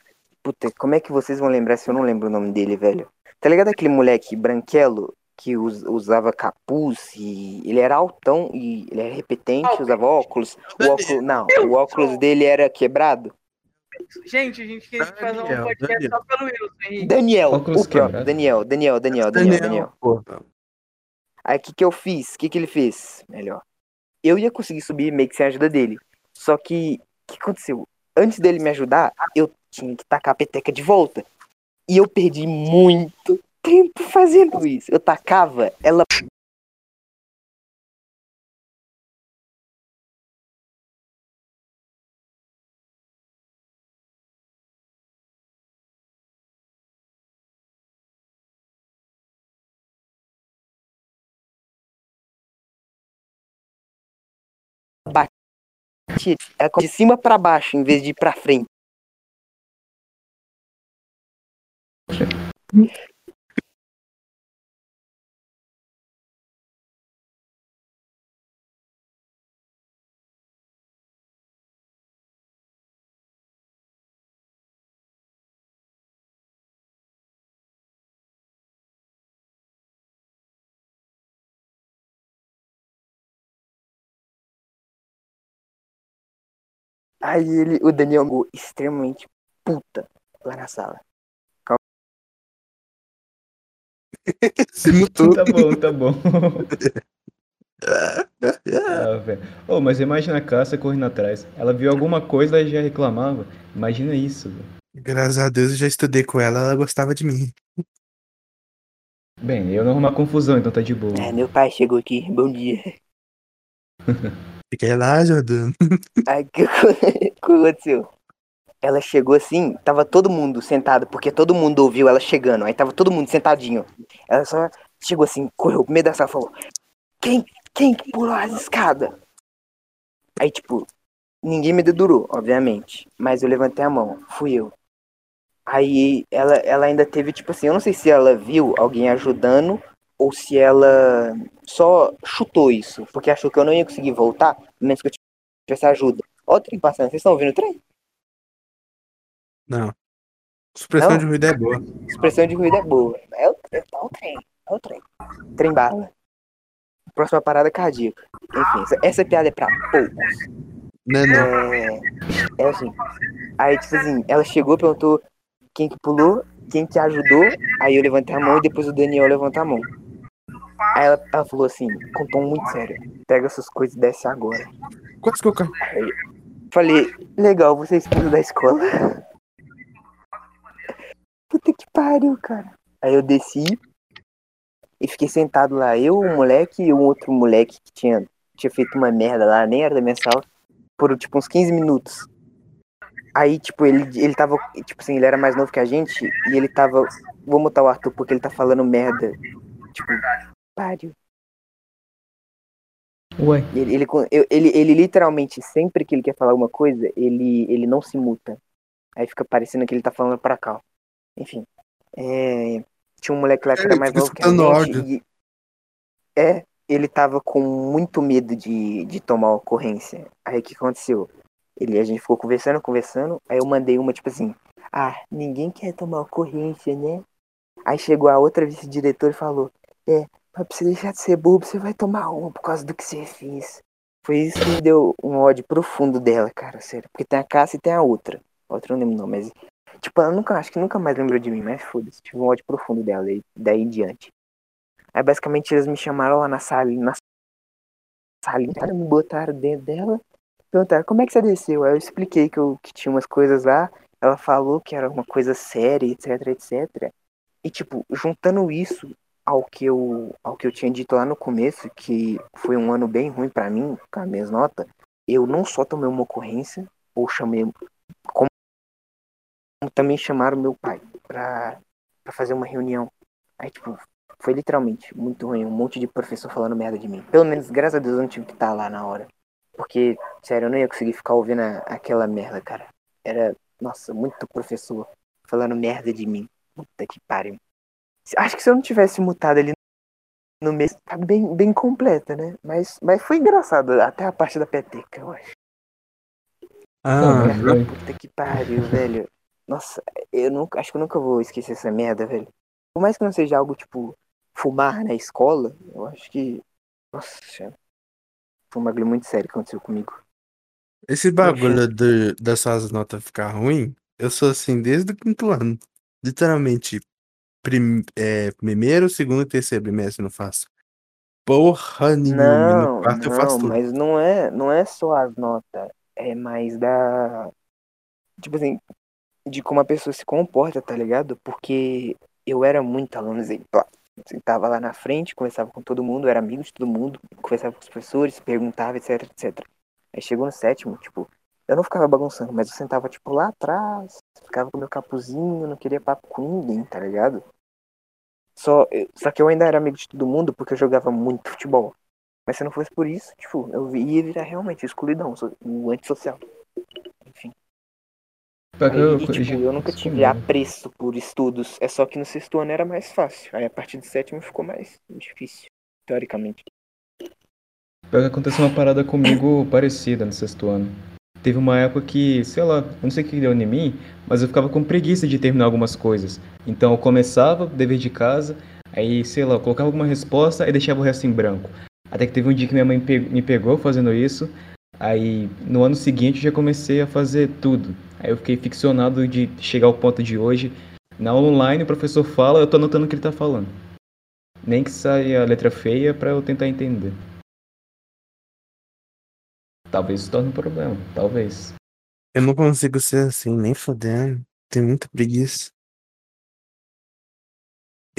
B: puta, como é que vocês vão lembrar se eu não lembro o nome dele, velho? Tá ligado aquele moleque branquelo que us- usava capuz e ele era altão e ele era repetente, usava óculos. O óculos não, o óculos dele era quebrado.
C: Gente, a gente quer fazer um
A: Daniel,
C: podcast
A: Daniel.
C: só pelo Wilson, Henrique.
B: Daniel,
D: Óculos
B: o próprio. Daniel, Daniel, Daniel, Daniel, Daniel.
A: pô.
B: Aí o que, que eu fiz? O que, que ele fez? Melhor. Eu ia conseguir subir meio que sem a ajuda dele. Só que o que aconteceu? Antes dele me ajudar, eu tinha que tacar a peteca de volta. E eu perdi muito tempo fazendo isso. Eu tacava, ela. batia de cima pra baixo em vez de ir pra frente. Aí ele, o Daniel ficou extremamente puta lá na sala.
A: Se mutou.
D: Tá bom, tá bom. Ah, velho. Ô, mas imagina a Cássia correndo atrás. Ela viu alguma coisa e já reclamava. Imagina isso, velho.
A: Graças a Deus eu já estudei com ela, ela gostava de mim.
D: Bem, eu não arrumar confusão, então tá de boa.
B: É, meu pai chegou aqui, bom dia.
A: Fiquei lá ajudando.
B: Aí o que, que aconteceu? Ela chegou assim, tava todo mundo sentado, porque todo mundo ouviu ela chegando. Aí tava todo mundo sentadinho. Ela só chegou assim, correu pro meio da sala e falou: Quem, quem que pulou as escadas? Aí, tipo, ninguém me dedurou, obviamente. Mas eu levantei a mão, fui eu. Aí ela, ela ainda teve, tipo assim, eu não sei se ela viu alguém ajudando ou se ela só chutou isso, porque achou que eu não ia conseguir voltar, menos que eu tivesse ajuda. Ó o trem passando, vocês estão ouvindo o trem?
A: Não. Supressão
B: Não?
A: de ruído é boa.
B: Expressão de ruído é boa. É o, é o trem, é o trem. Trem bala. Próxima parada cardíaca. Enfim, essa, essa piada é pra poucos.
A: Não, não.
B: É, é assim. Aí, tipo assim, ela chegou, perguntou quem que pulou, quem que ajudou. Aí eu levantei a mão e depois o Daniel levantou a mão. Aí ela, ela falou assim, com um tom muito sério: pega essas coisas e desce agora.
A: Quase que eu caio.
B: Falei, legal, você é expulso da escola. Puta que pariu, cara. Aí eu desci e fiquei sentado lá. Eu, um moleque e um outro moleque que tinha, tinha feito uma merda lá, nem era da minha sala, por tipo uns 15 minutos. Aí, tipo, ele, ele tava, tipo assim, ele era mais novo que a gente e ele tava. Vou mutar o Arthur porque ele tá falando merda. Tipo, pariu.
D: Ué,
B: Ele, ele, ele, ele literalmente, sempre que ele quer falar alguma coisa, ele, ele não se muta. Aí fica parecendo que ele tá falando pra cá. Enfim. É, tinha um moleque lá que
A: É,
B: era mais novo que a gente. E, é, ele tava com muito medo de, de tomar ocorrência. Aí o que aconteceu? Ele, a gente ficou conversando, conversando. Aí eu mandei uma, tipo assim, ah, ninguém quer tomar ocorrência, né? Aí chegou a outra vice-diretora e falou, é, pra você deixar de ser bobo, você vai tomar uma por causa do que você fez. Foi isso que me deu um ódio profundo dela, cara, sério. Porque tem a Cássia e tem a outra. A outra eu não lembro não, mas. Tipo, ela nunca, acho que nunca mais lembrou de mim, mas foda-se. Tive um ódio profundo dela e daí em diante. Aí basicamente eles me chamaram lá na sala, na salinha, me botaram dentro dela. Perguntaram, como é que você desceu? Aí eu expliquei que, eu, que tinha umas coisas lá. Ela falou que era uma coisa séria, etc, etc. E tipo, juntando isso ao que eu, ao que eu tinha dito lá no começo, que foi um ano bem ruim pra mim, com as minhas notas, eu não só tomei uma ocorrência, ou chamei, como também chamaram meu pai pra fazer uma reunião. Aí, tipo, foi literalmente muito ruim, um monte de professor falando merda de mim. Pelo menos, graças a Deus, eu não tive que estar lá na hora. Porque, sério, eu não ia conseguir ficar ouvindo a- aquela merda, cara. Era, nossa, muito professor falando merda de mim. Puta que pariu. Acho que se eu não tivesse mutado ali no mês, tá bem, bem completa, né? Mas, mas foi engraçado, até a parte da peteca, eu acho.
A: Ah.
B: Puta que pariu, velho. Nossa, eu nunca, acho que eu nunca vou esquecer essa merda, velho. Por mais que não seja algo tipo fumar na escola, eu acho que. Nossa, foi um bagulho muito sério que aconteceu comigo.
A: esse bagulho de, dessas notas ficar ruim, eu sou assim desde o quinto ano. Literalmente, prim, é, primeiro, segundo e terceiro bimestre eu não faço. Porra nenhuma.
B: Não,
A: no quarto eu faço
B: não,
A: tudo.
B: mas não é, não é só as notas, é mais da. Tipo assim, de como a pessoa se comporta, tá ligado? Porque eu era muito aluno exemplar. Sentava lá na frente, conversava com todo mundo, era amigo de todo mundo, conversava com os professores, perguntava, etc, etc. Aí chegou no sétimo, tipo, eu não ficava bagunçando, mas eu sentava, tipo, lá atrás, ficava com meu capuzinho, não queria papo com ninguém, tá ligado? Só, eu- só que eu ainda era amigo de todo mundo porque eu jogava muito futebol. Mas se não fosse por isso, tipo, eu ia virar realmente excluidão, um antissocial. Enfim. Aí,
D: eu-
B: tipo,
D: eu-
B: nunca tive apreço por estudos. É só que no sexto ano era mais fácil. Aí a partir do sétimo ficou mais difícil, teoricamente.
D: Pior que aconteceu uma parada comigo parecida no sexto ano. Teve uma época que, sei lá, eu não sei o que deu em mim, mas eu ficava com preguiça de terminar algumas coisas. Então eu começava, dever de casa, aí, sei lá, eu colocava alguma resposta e deixava o resto em branco. Até que teve um dia que minha mãe me pegou fazendo isso, Aí no ano seguinte já comecei a fazer tudo. Aí eu fiquei ficcionado de chegar ao ponto de hoje. Na aula online o professor fala, eu tô anotando o que ele tá falando. Nem que saia a letra feia para eu tentar entender. Talvez isso torne um problema, talvez.
A: Eu não consigo ser assim, nem fodendo. Tenho muita preguiça.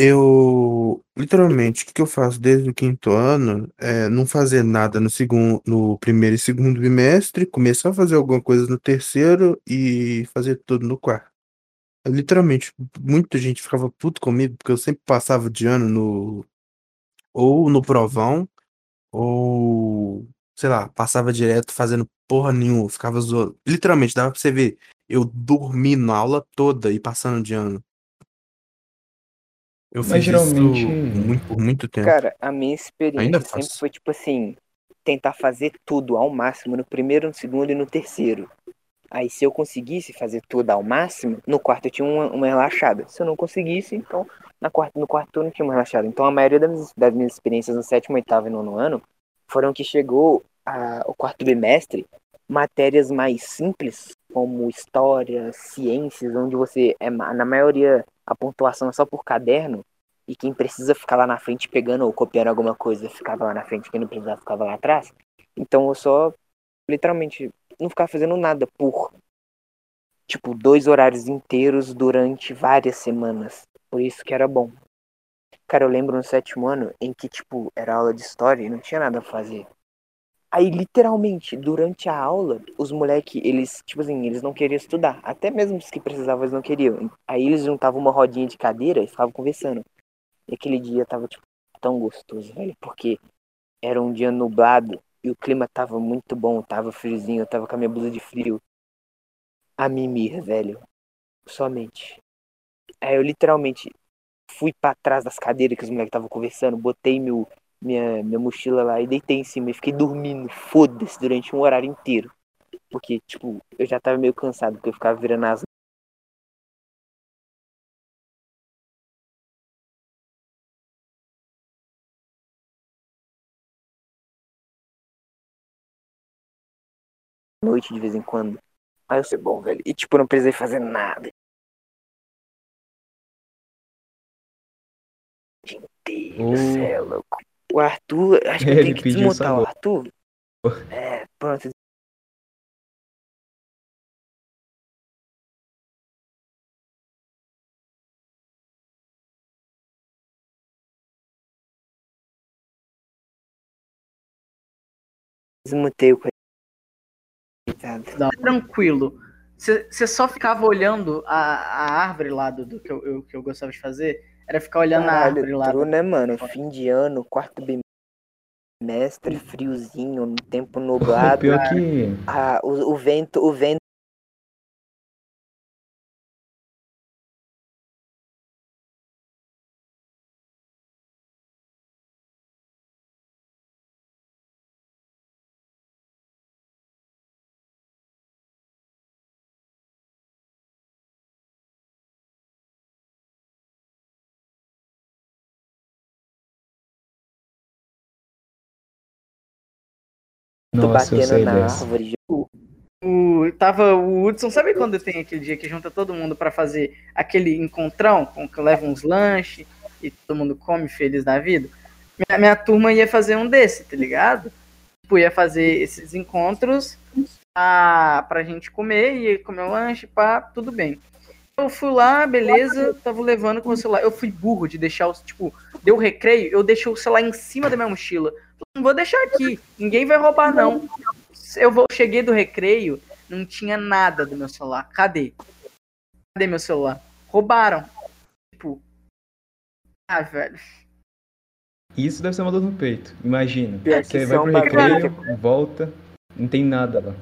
A: Eu, literalmente, o que que eu faço desde o quinto ano é não fazer nada no segundo, no primeiro e segundo bimestre, começar a fazer alguma coisa no terceiro e fazer tudo no quarto. Eu, literalmente, muita gente ficava puto comigo porque eu sempre passava de ano no ou no provão ou sei lá, passava direto fazendo porra nenhuma, ficava zoando. Literalmente, dava pra você ver eu dormi na aula toda e passando de ano. Eu
D: Mas
A: fiz
D: geralmente-
A: isso muito, por muito tempo.
B: Cara, a minha experiência
A: Ainda
B: sempre
A: faço.
B: foi tipo assim, tentar fazer tudo ao máximo no primeiro, no segundo e no terceiro. Aí se eu conseguisse fazer tudo ao máximo, no quarto eu tinha uma, uma relaxada. Se eu não conseguisse, então na quarta, no quarto eu não tinha uma relaxada. Então a maioria das minhas, das minhas experiências no sétimo, oitavo e nono ano foram que chegou a, o quarto bimestre, matérias mais simples, como história, ciências, onde você é na maioria a pontuação é só por caderno. E quem precisa ficar lá na frente pegando ou copiando alguma coisa, ficava lá na frente, quem não precisava ficava lá atrás. Então eu só, literalmente, não ficava fazendo nada por, tipo, dois horários inteiros durante várias semanas. Por isso que era bom. Cara, eu lembro no sétimo ano em que, tipo, era aula de história e não tinha nada pra fazer. Aí, literalmente, durante a aula, os moleques, eles, tipo assim, eles não queriam estudar. Até mesmo os que precisavam, eles não queriam. Aí eles juntavam uma rodinha de cadeira e ficavam conversando. E aquele dia tava, tipo, tão gostoso, velho. Porque era um dia nublado e o clima tava muito bom. Tava friozinho, eu tava com a minha blusa de frio. A mimir, velho. Somente. Aí eu literalmente fui pra trás das cadeiras que os moleques estavam conversando, botei meu, minha, minha mochila lá e deitei em cima e fiquei dormindo, foda-se, durante um horário inteiro. Porque, tipo, eu já tava meio cansado, porque eu ficava virando as noite de vez em quando. Aí eu sei, bom, velho. E tipo, não precisei fazer nada. O dia inteiro,
D: Oh.
B: cê é louco. O Arthur, acho que eu
D: Ele
B: tenho que desmontar o. Arthur. É, pronto. Desmutei o coitado.
C: Tranquilo. Você só ficava olhando a, a árvore lá do, do que, eu, eu- que eu gostava de fazer. Era ficar olhando a árvore
B: Caralho,
C: lá.
B: true,
C: do-
B: né, mano? Fim de ano, quarto bimestre, friozinho, um tempo nublado.
D: Pior que.
B: Ah, o, o vento, o vento
D: Nossa, eu
B: batendo na
D: dessa.
B: árvore.
C: O, tava o Hudson, sabe quando tem aquele dia que junta todo mundo pra fazer aquele encontrão, com que leva uns lanches e todo mundo come feliz da vida? Minha, minha turma ia fazer um desse, tá ligado? Tipo, ia fazer esses encontros pra, pra gente comer, ia comer um lanche, pá, tudo bem. Eu fui lá, beleza, tava levando com o celular. Eu fui burro de deixar o, tipo, deu recreio, eu deixei o celular em cima da minha mochila. Não vou deixar aqui, ninguém vai roubar não. Eu vou, cheguei do recreio, não tinha nada do meu celular. Cadê? Cadê meu celular? Roubaram. Tipo. Ah, velho.
D: Isso deve ser uma dor no peito. Imagina. Você vai
B: é
D: pro recreio, volta, não tem nada lá.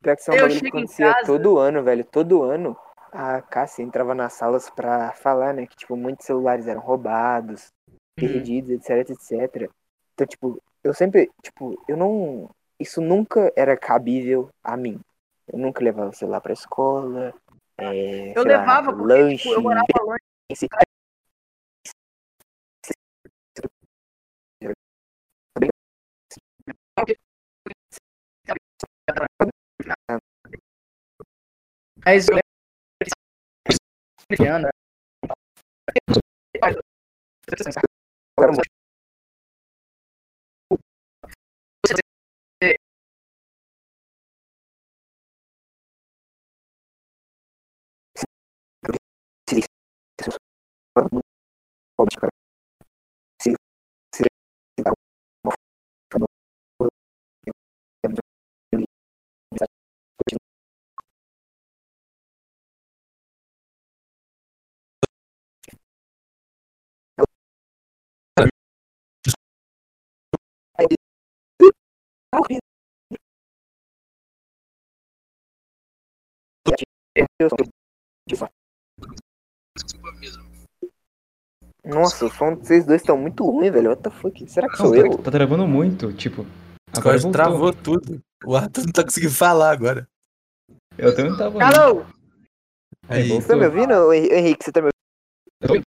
B: Pior que isso é um bagulho que acontecia
C: casa-
B: todo ano, velho. Todo ano a Cássia entrava nas salas pra falar, né? Que, tipo, muitos celulares eram roubados, perdidos, etc, etc. Então, tipo, eu sempre, tipo, eu não. Isso nunca era cabível a mim. Eu nunca levava o celular pra escola. É,
C: eu
B: levava lá,
C: porque, tipo,
B: lanche,
C: tipo, eu morava longe.
B: Esse...
C: Mas eu que Ana.
B: Nossa, o som de vocês dois estão muito ruim, velho. What the fuck? Será que
D: Não,
B: sou
D: tá,
B: eu?
D: tá travando muito, tipo. Agora voltou.
A: travou tudo. O Arthur não tá conseguindo falar agora.
D: Eu também não tava.
C: Alô!
D: Aí.
B: Você tá me ouvindo, Henrique? Você tá me ouvindo?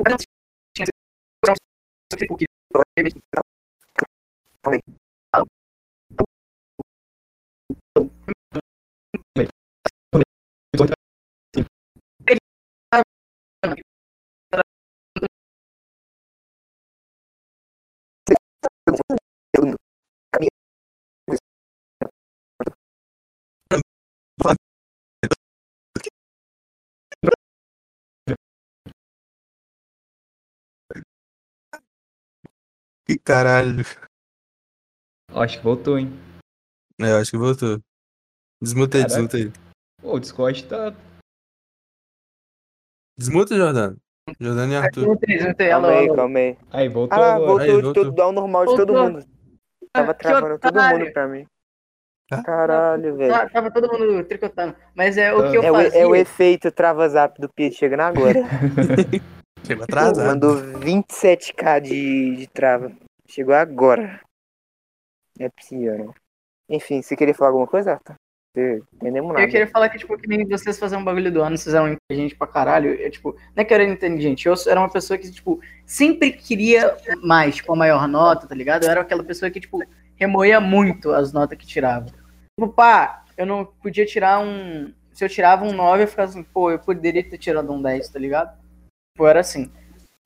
A: Que caralho.
D: Acho que voltou, hein?
A: É, eu acho que voltou. Desmutei, desmutei.
D: Pô, o Discord tá.
A: Desmuta, Jordano. Jordano e Arthur.
C: Alô,
B: Calma aí,
C: alô.
B: calma aí.
D: Aí, voltou
B: Ah,
D: agora.
B: voltou,
A: Aí, voltou.
B: tudo ao normal de todo mundo. Tava
C: Ah, que
B: travando todo mundo pra mim. Caralho, velho.
C: Tá- Tava todo mundo tricotando. Mas é o
D: Tá.
C: que eu
B: É o,
C: fazia.
B: é o efeito trava zap do Pete chegando agora.
A: Chegou atrasado.
B: Mandou 27k de, de trava. Chegou agora. É possível. Enfim, você queria falar alguma coisa, Arthur? Você entendemos nada.
C: Eu queria falar que, tipo, que nem vocês faziam um bagulho do ano, vocês eram inteligentes pra caralho. Eu, tipo, não é que eu era inteligente, eu era uma pessoa que, tipo, sempre queria mais, tipo, a maior nota, tá ligado? Eu era aquela pessoa que, tipo, remoía muito as notas que tirava. Tipo, pá, eu não podia tirar um. Se eu tirava um 9, eu ficava assim, pô, eu poderia ter tirado um 10, tá ligado? Tipo, era assim.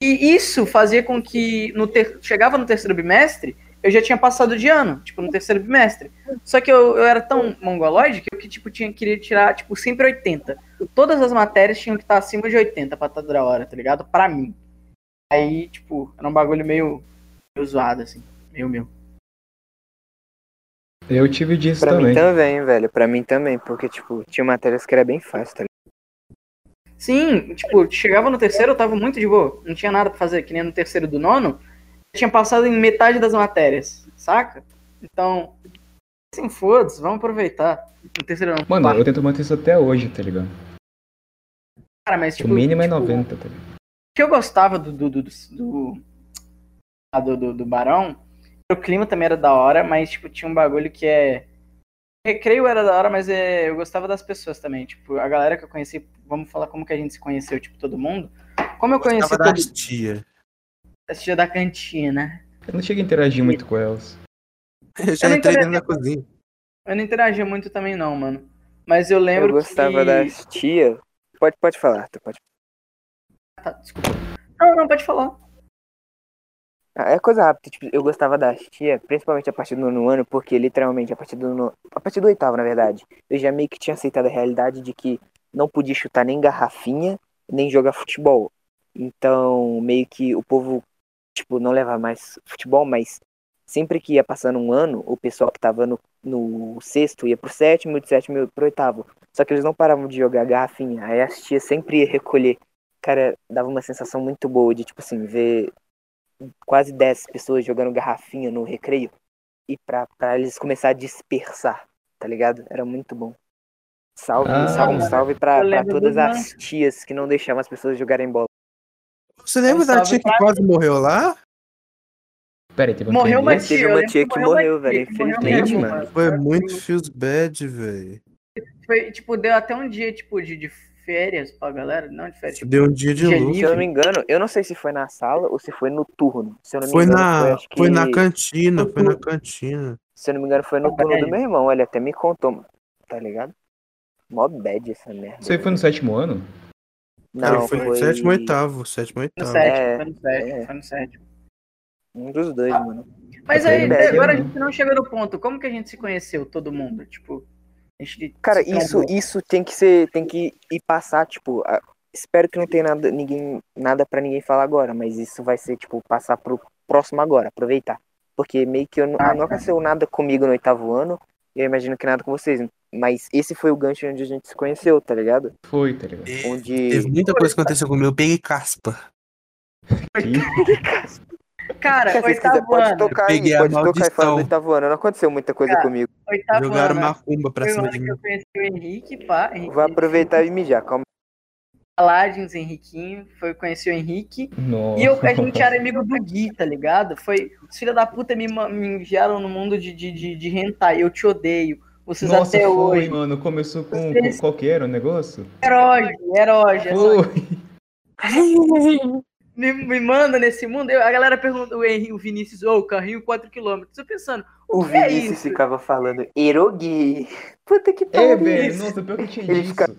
C: E isso fazia com que no ter... chegava no terceiro bimestre, eu já tinha passado de ano, tipo, no terceiro bimestre. Só que eu, eu era tão mongoloide que eu que, tipo, tinha, queria tirar, tipo, sempre 80. Todas as matérias tinham que estar acima de 80 pra estar da hora, tá ligado? Pra mim. Aí, tipo, era um bagulho meio, meio zoado, assim. Meio meu.
D: Eu tive disso
B: Pra
D: também.
B: mim também, velho. Pra mim também. Porque, tipo, tinha matérias que era bem fácil, tá ligado?
C: Sim, tipo, chegava no terceiro, eu tava muito de boa. Não tinha nada pra fazer, que nem no terceiro do nono. Eu tinha passado em metade das matérias, saca? Então, assim, foda-se, vamos aproveitar. No terceiro não.
D: Mano, eu tento manter isso até hoje, tá ligado?
C: Cara, mas, tipo,
D: o mínimo é
C: tipo,
D: 90, tá ligado?
C: O que eu gostava do do, do, do, do, do, do Barão, o clima também era da hora, mas tipo, tinha um bagulho que é. Recreio era da hora, mas é, eu gostava das pessoas também. Tipo, a galera que eu conheci, vamos falar como que a gente se conheceu, tipo, todo mundo. Como eu conheci
A: Tava
C: todo
A: das tia.
C: esse dia da cantina.
D: Eu não cheguei a interagir muito com elas.
A: Eu já
C: Eu não
A: entrei dentro da cozinha.
C: Eu não interagia muito também, não, mano. Mas eu lembro
B: Eu gostava
C: que...
B: das tia. Pode, pode falar, Arthur, pode
C: Tá, desculpa. Não, não, pode falar.
B: Ah, É coisa rápida, tipo, eu gostava da tia, principalmente a partir do nono ano, porque literalmente a partir do no... a partir do oitavo, na verdade, eu já meio que tinha aceitado a realidade de que não podia chutar nem garrafinha, nem jogar futebol. Então, meio que o povo, tipo, não leva mais futebol, mas sempre que ia passando um ano, o pessoal que tava no, no sexto ia pro sétimo, do sétimo ia pro oitavo. Só que eles não paravam de jogar garrafinha, aí as tias sempre ia recolher. Cara, dava uma sensação muito boa de, tipo assim, ver quase 10 pessoas jogando garrafinha no recreio e pra, pra eles começar a dispersar, tá ligado? Era muito bom. Salve,
D: Ah.
B: salve, salve pra,
C: Eu
B: pra todas as tias que não deixavam as pessoas jogarem bola.
A: Você lembra
C: Um
A: da tia que
C: pra-
A: quase morreu lá?
D: Pera aí, teve
C: Morreu uma
B: Teve
C: tia. eu
B: uma tia que morreu, velho,
C: morreu
B: infelizmente, mano.
A: Foi
C: Foi-
A: muito feels bad, velho.
C: Foi, tipo, deu até um dia, tipo, de, de férias pra galera. Não de férias, tipo,
A: Deu um dia de
C: Dia
A: luto.
B: Se eu não me engano, eu não sei se foi na sala ou se foi no turno. Se eu não me
A: Foi
B: engano,
A: na,
B: foi, acho que...
A: foi na cantina, foi na cantina.
B: Se eu não me engano, foi no
C: Ah,
B: turno do meu irmão. Ele até me contou, tá ligado? Mó bad essa merda.
D: Isso aí foi no sétimo ano?
B: Não,
A: foi,
B: foi,
A: no sétimo, oitavo, sétimo,
C: no
A: oitavo.
C: sétimo,
B: É,
C: foi no sétimo,
B: é.
C: foi no sétimo.
B: Um dos dois, mano.
C: Mas aí, agora a
D: né?
C: gente não chegou no ponto. Como que a gente se conheceu, todo mundo? Tipo,
B: Cara, isso, isso tem que ser, tem que ir passar, tipo, a- espero que não tenha nada, ninguém, nada para ninguém falar agora, mas isso vai ser, tipo, passar pro próximo agora, aproveitar. Porque meio que eu, não-
C: Ah,
B: não aconteceu nada comigo no oitavo ano, e eu imagino que nada com vocês. Mas esse foi o gancho onde a gente se conheceu, tá ligado?
D: Foi, tá ligado?
A: E
B: Onde.
A: Teve muita coisa que aconteceu comigo. Eu peguei caspa.
C: Cara,
B: Se
C: oitavo
B: pode tocar aí, pode tocar e falar do oitavo ano. Não aconteceu muita coisa
C: Cara,
B: comigo.
C: Oitavo
A: Jogaram
C: ano.
A: macumba pra cima de mim.
C: eu conheci o Henrique, pá. Henrique
B: Vou aproveitar e mijar, calma.
C: Paladins, Henriquinho. Foi conhecer o Henrique.
D: Nossa.
C: E eu, a gente era amigo do Gui, tá ligado? Foi. Os filhos da puta me, me enviaram no mundo de, de, de, de hentai. Eu te odeio. Vocês
D: Nossa,
C: até
D: foi,
C: hoje.
D: mano. Começou com
C: Vocês-
D: qual que era o negócio?
C: Herói, herói.
D: Foi.
C: Me, me manda nesse mundo. Eu- a galera pergunta, o, Henrique, o Vinícius, ô, carrinho 4km. Eu pensando,
B: O
C: que é
B: Vinícius
C: isso?
B: ficava falando Erogi. Puta que
D: É,
B: pariu.
D: velho. Nossa, pior que tinha
B: Ele
D: disso.
B: fica-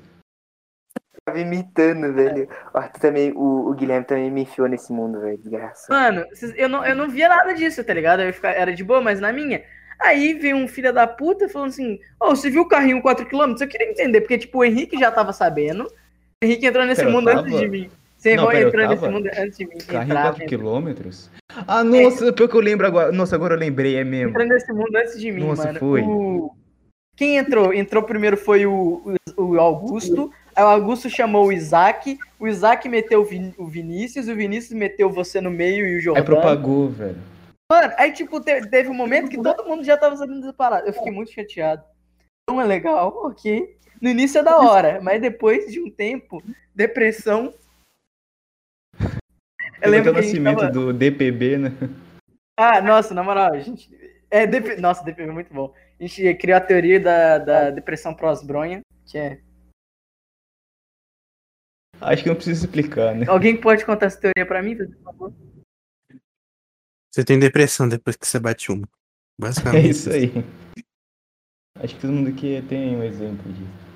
B: Ficava imitando, velho. Tu também, o, o Guilherme também me enfiou nesse mundo, velho. Desgraça.
C: Mano, eu não, eu não via nada disso, tá ligado? Eu ficava, era de boa, mas na minha. Aí veio um filho da puta falando assim: Ô, você viu o carrinho 4km? Eu queria entender, porque, tipo, o Henrique já tava sabendo. O Henrique entrou nesse
D: eu
C: mundo
D: tava?
C: antes de mim. Você
D: Não, pera, eu
C: entrou nesse mundo antes de mim.
D: Carrinho
C: Entrava,
D: 4 quilômetros? Ah, nossa, pior que eu lembro agora. Nossa, agora eu lembrei, é mesmo.
C: entrou nesse mundo antes de mim,
D: Nossa,
C: mano.
D: foi.
C: O- Quem entrou? Entrou primeiro foi o, o, Augusto. Aí o Augusto chamou o Isaac. O Isaac meteu o, Vin- o Vinícius. O Vinícius meteu você no meio e o
D: Aí
C: Jordão.
D: propagou, velho.
C: Mano, aí, tipo, te- teve um momento que todo mundo já tava sabendo dessa parada. Eu fiquei muito chateado. Não é legal, ok. No início é da hora, mas depois de um tempo, depressão. Eu
D: Teve
C: lembro que
D: o nascimento
C: tava...
D: do DPB, né?
C: Ah, nossa, na moral, a gente... É, DP... Nossa, DPB é muito bom. A gente criou a teoria da, da depressão pós-bronha, que é...
D: Acho que não precisa explicar, né?
C: Alguém pode contar essa teoria pra mim, por favor?
A: Você tem depressão depois que você bate uma.
D: É
A: Basicamente.
D: isso aí. Acho que todo mundo aqui tem um exemplo disso.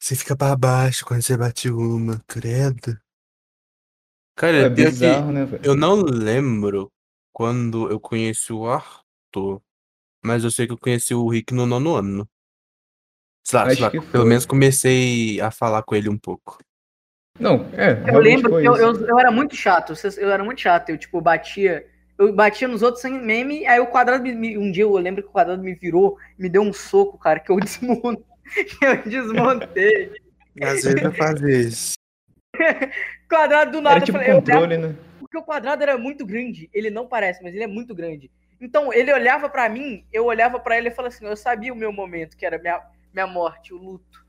A: Você fica pra baixo quando você bate uma, credo. Cara,
D: É
A: que
D: bizarro, né, velho?
A: eu não lembro quando eu conheci o Arthur, mas eu sei que eu conheci o Rick no nono ano. Sei lá, sei lá, pelo
D: foi.
A: menos comecei a falar com ele um pouco.
D: Não, é,
C: Eu lembro que eu, eu, eu era muito chato, eu era muito chato, eu tipo batia, eu batia nos outros sem meme, aí o quadrado me- me, um dia eu lembro que o quadrado me virou, me deu um soco, cara, que eu eu desmontei.
A: Às vezes eu fazia isso.
C: Quadrado do nada,
D: Era tipo
C: eu falei, eu olhava-
D: controle, né?
C: porque o quadrado era muito grande, ele não parece, mas ele é muito grande. Então ele olhava pra mim, eu olhava pra ele e falava assim, eu sabia o meu momento, que era minha minha morte, o luto.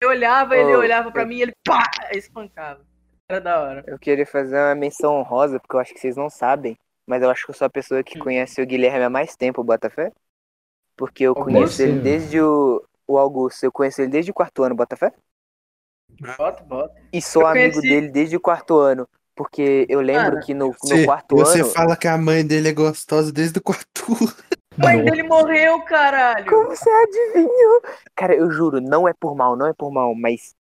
C: Eu olhava, ele
B: Oh,
C: olhava pra
B: eu-
C: mim, e ele pá, espancava. Era da hora.
B: Eu queria fazer uma menção honrosa, porque eu acho que vocês não sabem, mas eu acho que eu sou a pessoa que
C: Hum.
B: conhece o Guilherme há mais tempo, Botafé. Porque eu
C: Augusto?
B: conheço ele desde o, o Augusto, eu conheço ele desde o quarto ano, Botafé.
C: Bota, bota.
B: E sou
C: Eu
B: amigo
C: conheci-
B: dele desde o quarto ano. Porque eu lembro
C: Cara,
B: que no, no
A: Você,
B: quarto
A: você
B: ano.
A: fala que a mãe dele é gostosa desde o quarto.
C: A mãe dele morreu, caralho.
B: Como você adivinhou? Cara, eu juro, não é por mal, não é por mal, mas.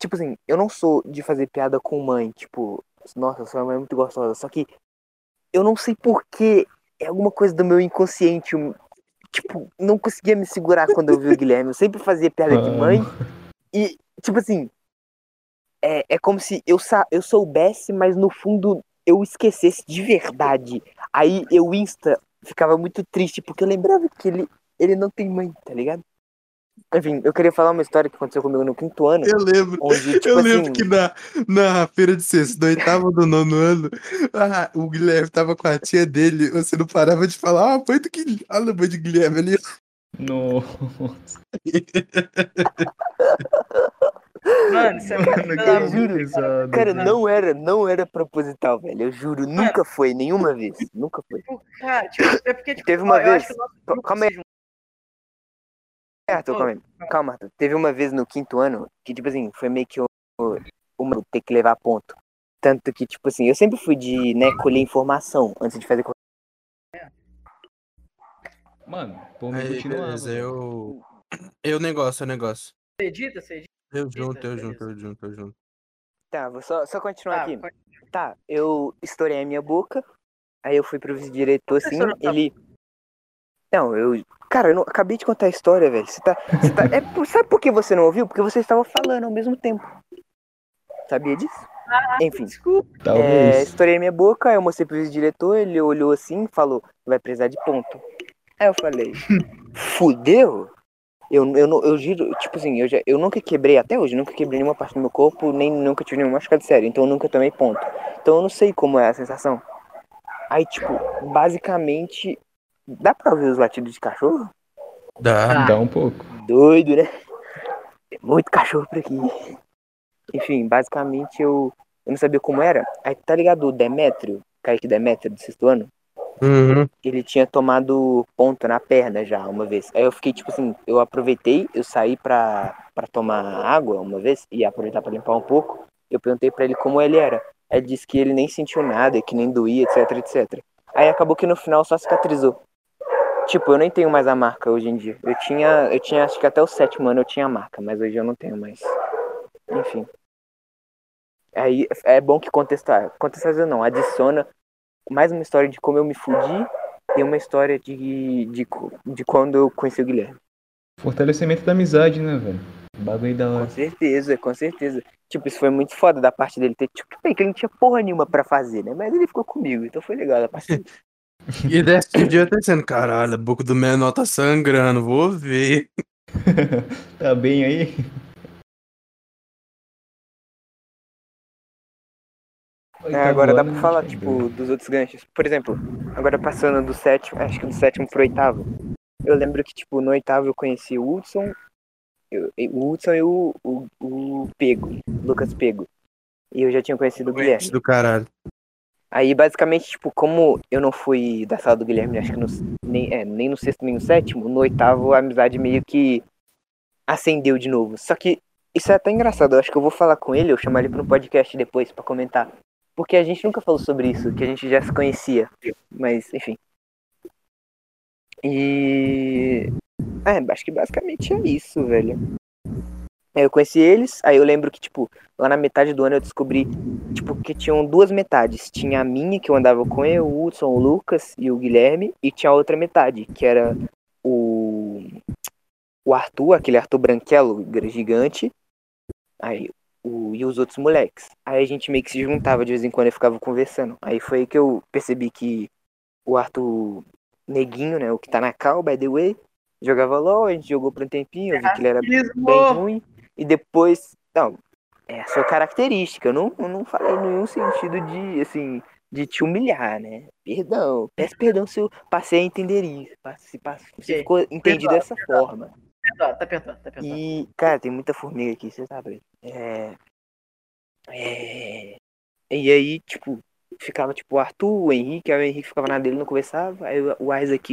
B: Tipo assim, eu não sou de fazer piada com mãe, tipo, nossa, sua mãe é muito gostosa. Só que eu não sei porquê. É alguma coisa do meu inconsciente. Tipo, não conseguia me segurar quando eu vi o Guilherme. Eu sempre fazia piada de mãe. E, tipo assim, é, é como se eu, sa eu soubesse, mas no fundo eu esquecesse de verdade. Aí eu insta ficava muito triste, porque eu lembrava que ele, ele não tem mãe, tá ligado? Enfim, eu queria falar uma história que aconteceu comigo no quinto ano,
A: Eu lembro.
B: onde, tipo
A: Eu
B: assim,
A: lembro que na, na feira de sexto, do oitavo do nono ano, ah, o Guilherme tava com a tia dele, você não parava de falar, ah, mãe do Guilherme, olha a mãe de Guilherme ali.
D: Nossa.
C: Mano, Você é muito
D: Mano,
B: eu juro,
D: pesado.
B: Cara,
C: Não.
B: não era, não era proposital, velho. Eu juro, nunca foi, nenhuma vez. Nunca foi.
C: Tipo, Cara, tipo, é porque, tipo,
B: Teve uma
C: ó, eu
B: vez-
C: o
B: calma aí.
C: se juntou.
B: Arthur, calma aí. Calma, Arthur. Teve uma vez no quinto ano que, tipo assim, foi meio que o, o meu ter que levar ponto. Tanto que, tipo assim, eu sempre fui de, né, colher informação antes de fazer qualquer
D: Mano, por mim
A: Aí,
D: continuava.
A: beleza,
D: velho.
A: eu. Eu negócio, eu negócio.
C: Você edita, você edita.
A: Eu junto, eu junto, eu junto, eu junto.
B: Tá, vou só, só continuar
C: Tá,
B: aqui.
C: pode-
B: Tá, eu estourei a minha boca. Aí eu fui pro vice-diretor, assim,
C: estourou a
B: ele. Não, eu. Cara, eu não... acabei de contar a história, velho. Você tá. Você tá... É... por- Sabe por que você não ouviu? Porque você estava falando ao mesmo tempo. Sabia disso? Enfim.
C: Desculpa.
B: É,
D: Talvez.
B: estourei minha boca, aí eu mostrei pro vice-diretor, ele olhou assim e falou, vai precisar de ponto. Aí eu falei, fudeu? Eu, eu, eu giro, tipo assim, eu, já, eu nunca quebrei, até hoje, nunca quebrei nenhuma parte do meu corpo, nem nunca tive nenhuma machucado sério, então eu nunca tomei ponto. Então eu não sei como é a sensação. Aí, tipo, basicamente, dá pra ouvir os latidos de cachorro?
A: Dá.
D: Dá um pouco.
B: Doido, né? Tem muito cachorro por aqui. Enfim, basicamente eu, eu não sabia como era. Aí tá ligado o Demétrio, Kaique Demétrio do sexto ano?
A: Uhum.
B: Ele tinha tomado ponto na perna já uma vez. Aí eu fiquei tipo assim, eu aproveitei, eu saí pra, pra tomar água uma vez e aproveitar pra limpar um pouco. Eu perguntei pra ele como ele era. Ele disse que ele nem sentiu nada, que nem doía, etc, etc. Aí acabou que no final só cicatrizou. Tipo, eu nem tenho mais a marca hoje em dia. Eu tinha, eu tinha, acho que até o sétimo ano eu tinha a marca, mas hoje eu não tenho mais. Enfim. Aí é bom que contestar. Contestar não, adiciona mais uma história de como eu me fudi e uma história de, de, de quando eu conheci o Guilherme.
D: Fortalecimento da amizade, né, velho? Bagulho da
B: Com
D: hora.
B: certeza, com certeza. Tipo, isso foi muito foda da parte dele ter. Tipo, bem que ele não tinha porra nenhuma pra fazer, né? Mas ele ficou comigo, então foi legal da parte dele.
A: E desse dia tá sendo, caralho, a boca do menor tá sangrando, vou ver.
D: Tá bem aí?
B: É, agora dá pra falar, tipo, dos outros ganchos. Por exemplo, agora passando do sétimo, acho que do sétimo pro oitavo. Eu lembro que, tipo, no oitavo eu conheci o Hudson, eu- o Hudson e o, o, o Pego, Lucas Pego. E eu já tinha conhecido o Guilherme.
A: Do caralho.
B: Aí, basicamente, tipo, como eu não fui da sala do Guilherme, acho que no, nem, é, nem no sexto nem no sétimo, no oitavo a amizade meio que acendeu de novo. Só que isso é até engraçado, eu acho que eu vou falar com ele, eu chamar ele para um podcast depois pra comentar. Porque a gente nunca falou sobre isso, que a gente já se conhecia. Mas, enfim. E. É, acho que basicamente é isso, velho. Eu conheci eles, aí eu lembro que, tipo, lá na metade do ano eu descobri tipo, que tinham duas metades. Tinha a minha, que eu andava com eu, o Hudson, o Lucas e o Guilherme, e tinha a outra metade, que era o, o Arthur, aquele Arthur Branquelo gigante, aí, o, e os outros moleques. Aí a gente meio que se juntava de vez em quando e ficava conversando. Aí foi aí que eu percebi que o Arthur Neguinho, né, o que tá na cal, by the way, jogava LOL, a gente jogou por um tempinho, eu vi que ele era bem ruim. E depois. Não, é a sua característica. Eu não, eu não falei nenhum sentido de, assim, de te humilhar, né? Perdão. Peço perdão se eu passei a entender isso. Se, passe- se ficou entendido dessa forma.
C: Perdoa, tá perdoado, tá perdoado.
B: E, cara, tem muita formiga aqui, você sabe? É. É. E aí, tipo, ficava tipo o Arthur, o Henrique, aí o Henrique ficava na dele, não conversava. Aí o o Isaac,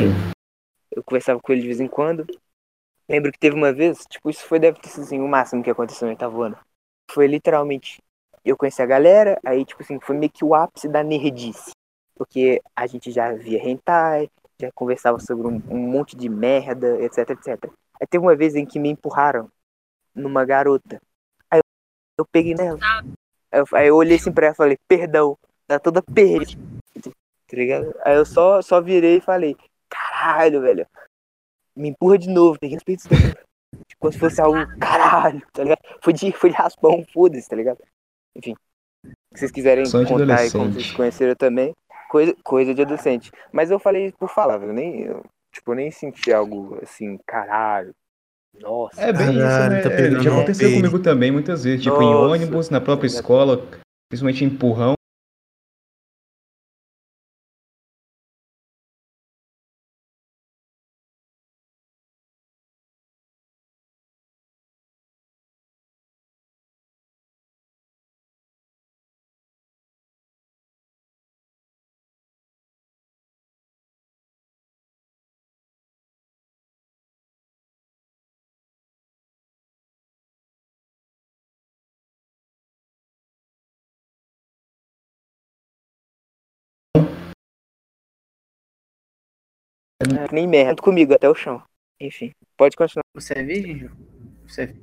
B: eu conversava com ele de vez em quando. Lembro que teve uma vez, tipo, isso foi, deve ter sido assim, o máximo que aconteceu no oitavo ano. Foi literalmente, eu conheci a galera, aí, tipo assim, foi meio que o ápice da nerdice. Porque a gente já via hentai, já conversava sobre um, um monte de merda, etc, etc. Aí teve uma vez em que me empurraram numa garota. Aí eu, eu peguei nela. Aí eu, aí eu olhei assim pra ela e falei, perdão, tá toda perdida. Tá ligado? Aí eu só, só virei e falei, caralho, velho. Me empurra de novo, peguei os peitos dela. Tipo, Como se fosse algo, caralho, tá ligado? Foi de, foi de raspão, foda-se, tá ligado? Enfim. Se vocês quiserem
D: de
B: contar aí como vocês conheceram também, coisa, coisa de adolescente. Mas eu falei por falar, velho. Nem, eu, tipo, eu nem senti algo assim, caralho. Nossa.
D: É bem isso,
A: Caralho,
D: né?
A: tá
D: É, já
B: um
D: aconteceu comigo também muitas vezes, tipo em
B: Nossa.
D: ônibus, na própria escola, principalmente empurrão.
B: É, que nem merda comigo até o chão. Enfim, pode continuar.
C: Você é virgem, Ju? Você é,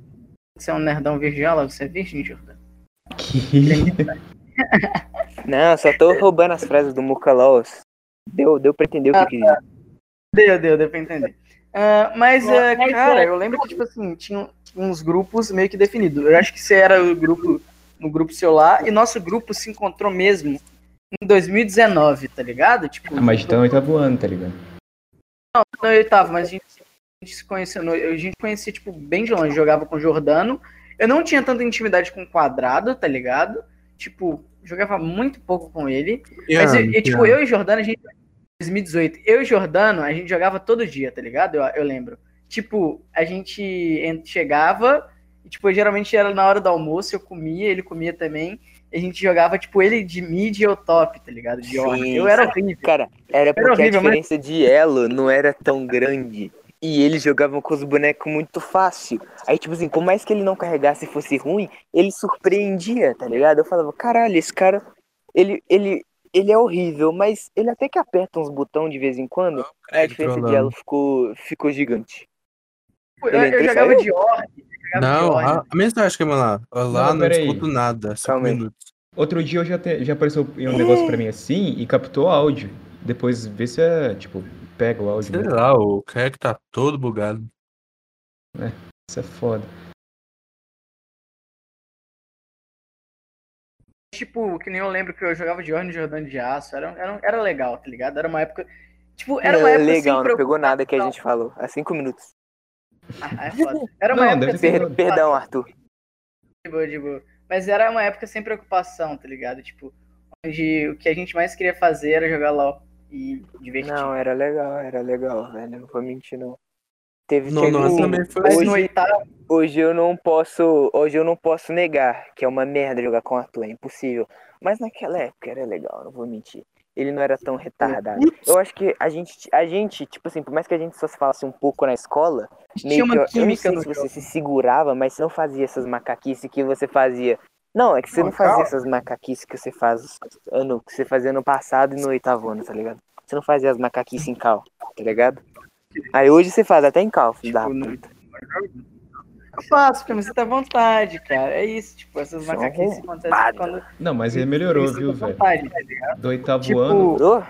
C: você é um nerdão virgiola? Você é virgem, Jordan?
D: Que...
B: Não, só tô roubando as frases do Mucalaos. Deu, deu pra entender o que eu queria.
C: Deu, deu, deu pra entender. Ah, mas, ah, cara, eu lembro que, tipo assim, tinha uns grupos meio que definidos. Eu acho que você era o grupo no grupo celular e nosso grupo se encontrou mesmo em 2019, tá ligado? Tipo,
D: Ah, mas então ele tá voando, tá ligado?
C: Não, não eu tava, mas a gente, a gente se conheceu, a gente conhecia, tipo, bem de longe, jogava com o Jordano. Eu não tinha tanta intimidade com o Quadrado, tá ligado? Tipo, jogava muito pouco com ele. Mas,
A: Ian,
C: e, tipo, eu e Jordano, a gente. 2018, eu e Jordano, a gente jogava todo dia, tá ligado? Eu, eu lembro. Tipo, a gente en- chegava, e, tipo, geralmente era na hora do almoço, eu comia, ele comia também. A gente jogava, tipo, ele de mid e eu top, tá ligado? De orc.
B: Sim,
C: Eu era horrível.
B: Cara, era porque
C: horrível,
B: a
C: mas-
B: diferença de elo não era tão grande. E eles jogavam com os bonecos muito fácil. Aí, tipo assim, por mais que ele não carregasse e fosse ruim, ele surpreendia, tá ligado? Eu falava, caralho, esse cara, ele, ele, ele é horrível, mas ele até que aperta uns botões de vez em quando. Aí a diferença de elo ficou, ficou gigante.
C: Eu,
B: ele
C: eu
B: entrou e
C: jogava
B: saiu?
C: de orc. Eu
A: Não, a, a mensagem que é lá. Olá,
D: Não,
A: não, escuto nada.
B: Calma aí.
A: minutos.
D: Outro dia eu já, te- já apareceu um negócio pra mim assim e captou áudio. Depois vê se é, tipo, pega o áudio.
A: Sei
D: né?
A: lá, o Crack tá todo bugado.
D: Isso é foda.
C: Tipo, que nem eu lembro que eu jogava de orc no Jordano de Aço. Era, era, era legal, tá ligado? Era uma época. Tipo, era uma época.
B: legal,
C: sem
B: não pegou nada que a gente falou. Há cinco minutos.
C: Ah, é foda. Era uma
D: Não,
C: época sem
B: Per- perdão, Arthur.
C: De boa, de boa. Mas era uma época sem preocupação, tá ligado? Tipo, onde o que a gente mais queria fazer era jogar LOL e divertir.
B: Não, era legal, era legal, velho. Não vou mentir, não. Teve
A: No
B: teve um-
A: também foi
C: Mas
A: assim.
B: Hoje eu não posso, hoje eu não posso negar que é uma merda jogar com o Arthur, é impossível. Mas naquela época era legal, não vou mentir. Ele não era tão retardado. Eu acho que a gente, a gente, tipo assim, por mais que a gente só se falasse um pouco na escola,
C: tinha
B: meio que eu, eu não sei se você
C: jogo.
B: se segurava, mas você não fazia essas macaquices que você fazia. Não, é que você
C: Não,
B: não fazia
C: calma.
B: essas macaquices que você faz ano, que você fazia no passado e no oitavo ano, tá ligado? Você não fazia as macaquices em cal, tá ligado? Aí hoje você faz até em cal, filho da
C: Tipo, no-
B: puta.
C: Eu faço, porque você tá à vontade, cara. É isso, tipo, essas
B: Só
C: macaquices acontecem quando
D: Não, mas ele melhorou, viu, velho?
C: vontade, tá?
D: Do oitavo
C: Tipo,
D: ano.
B: Melhorou?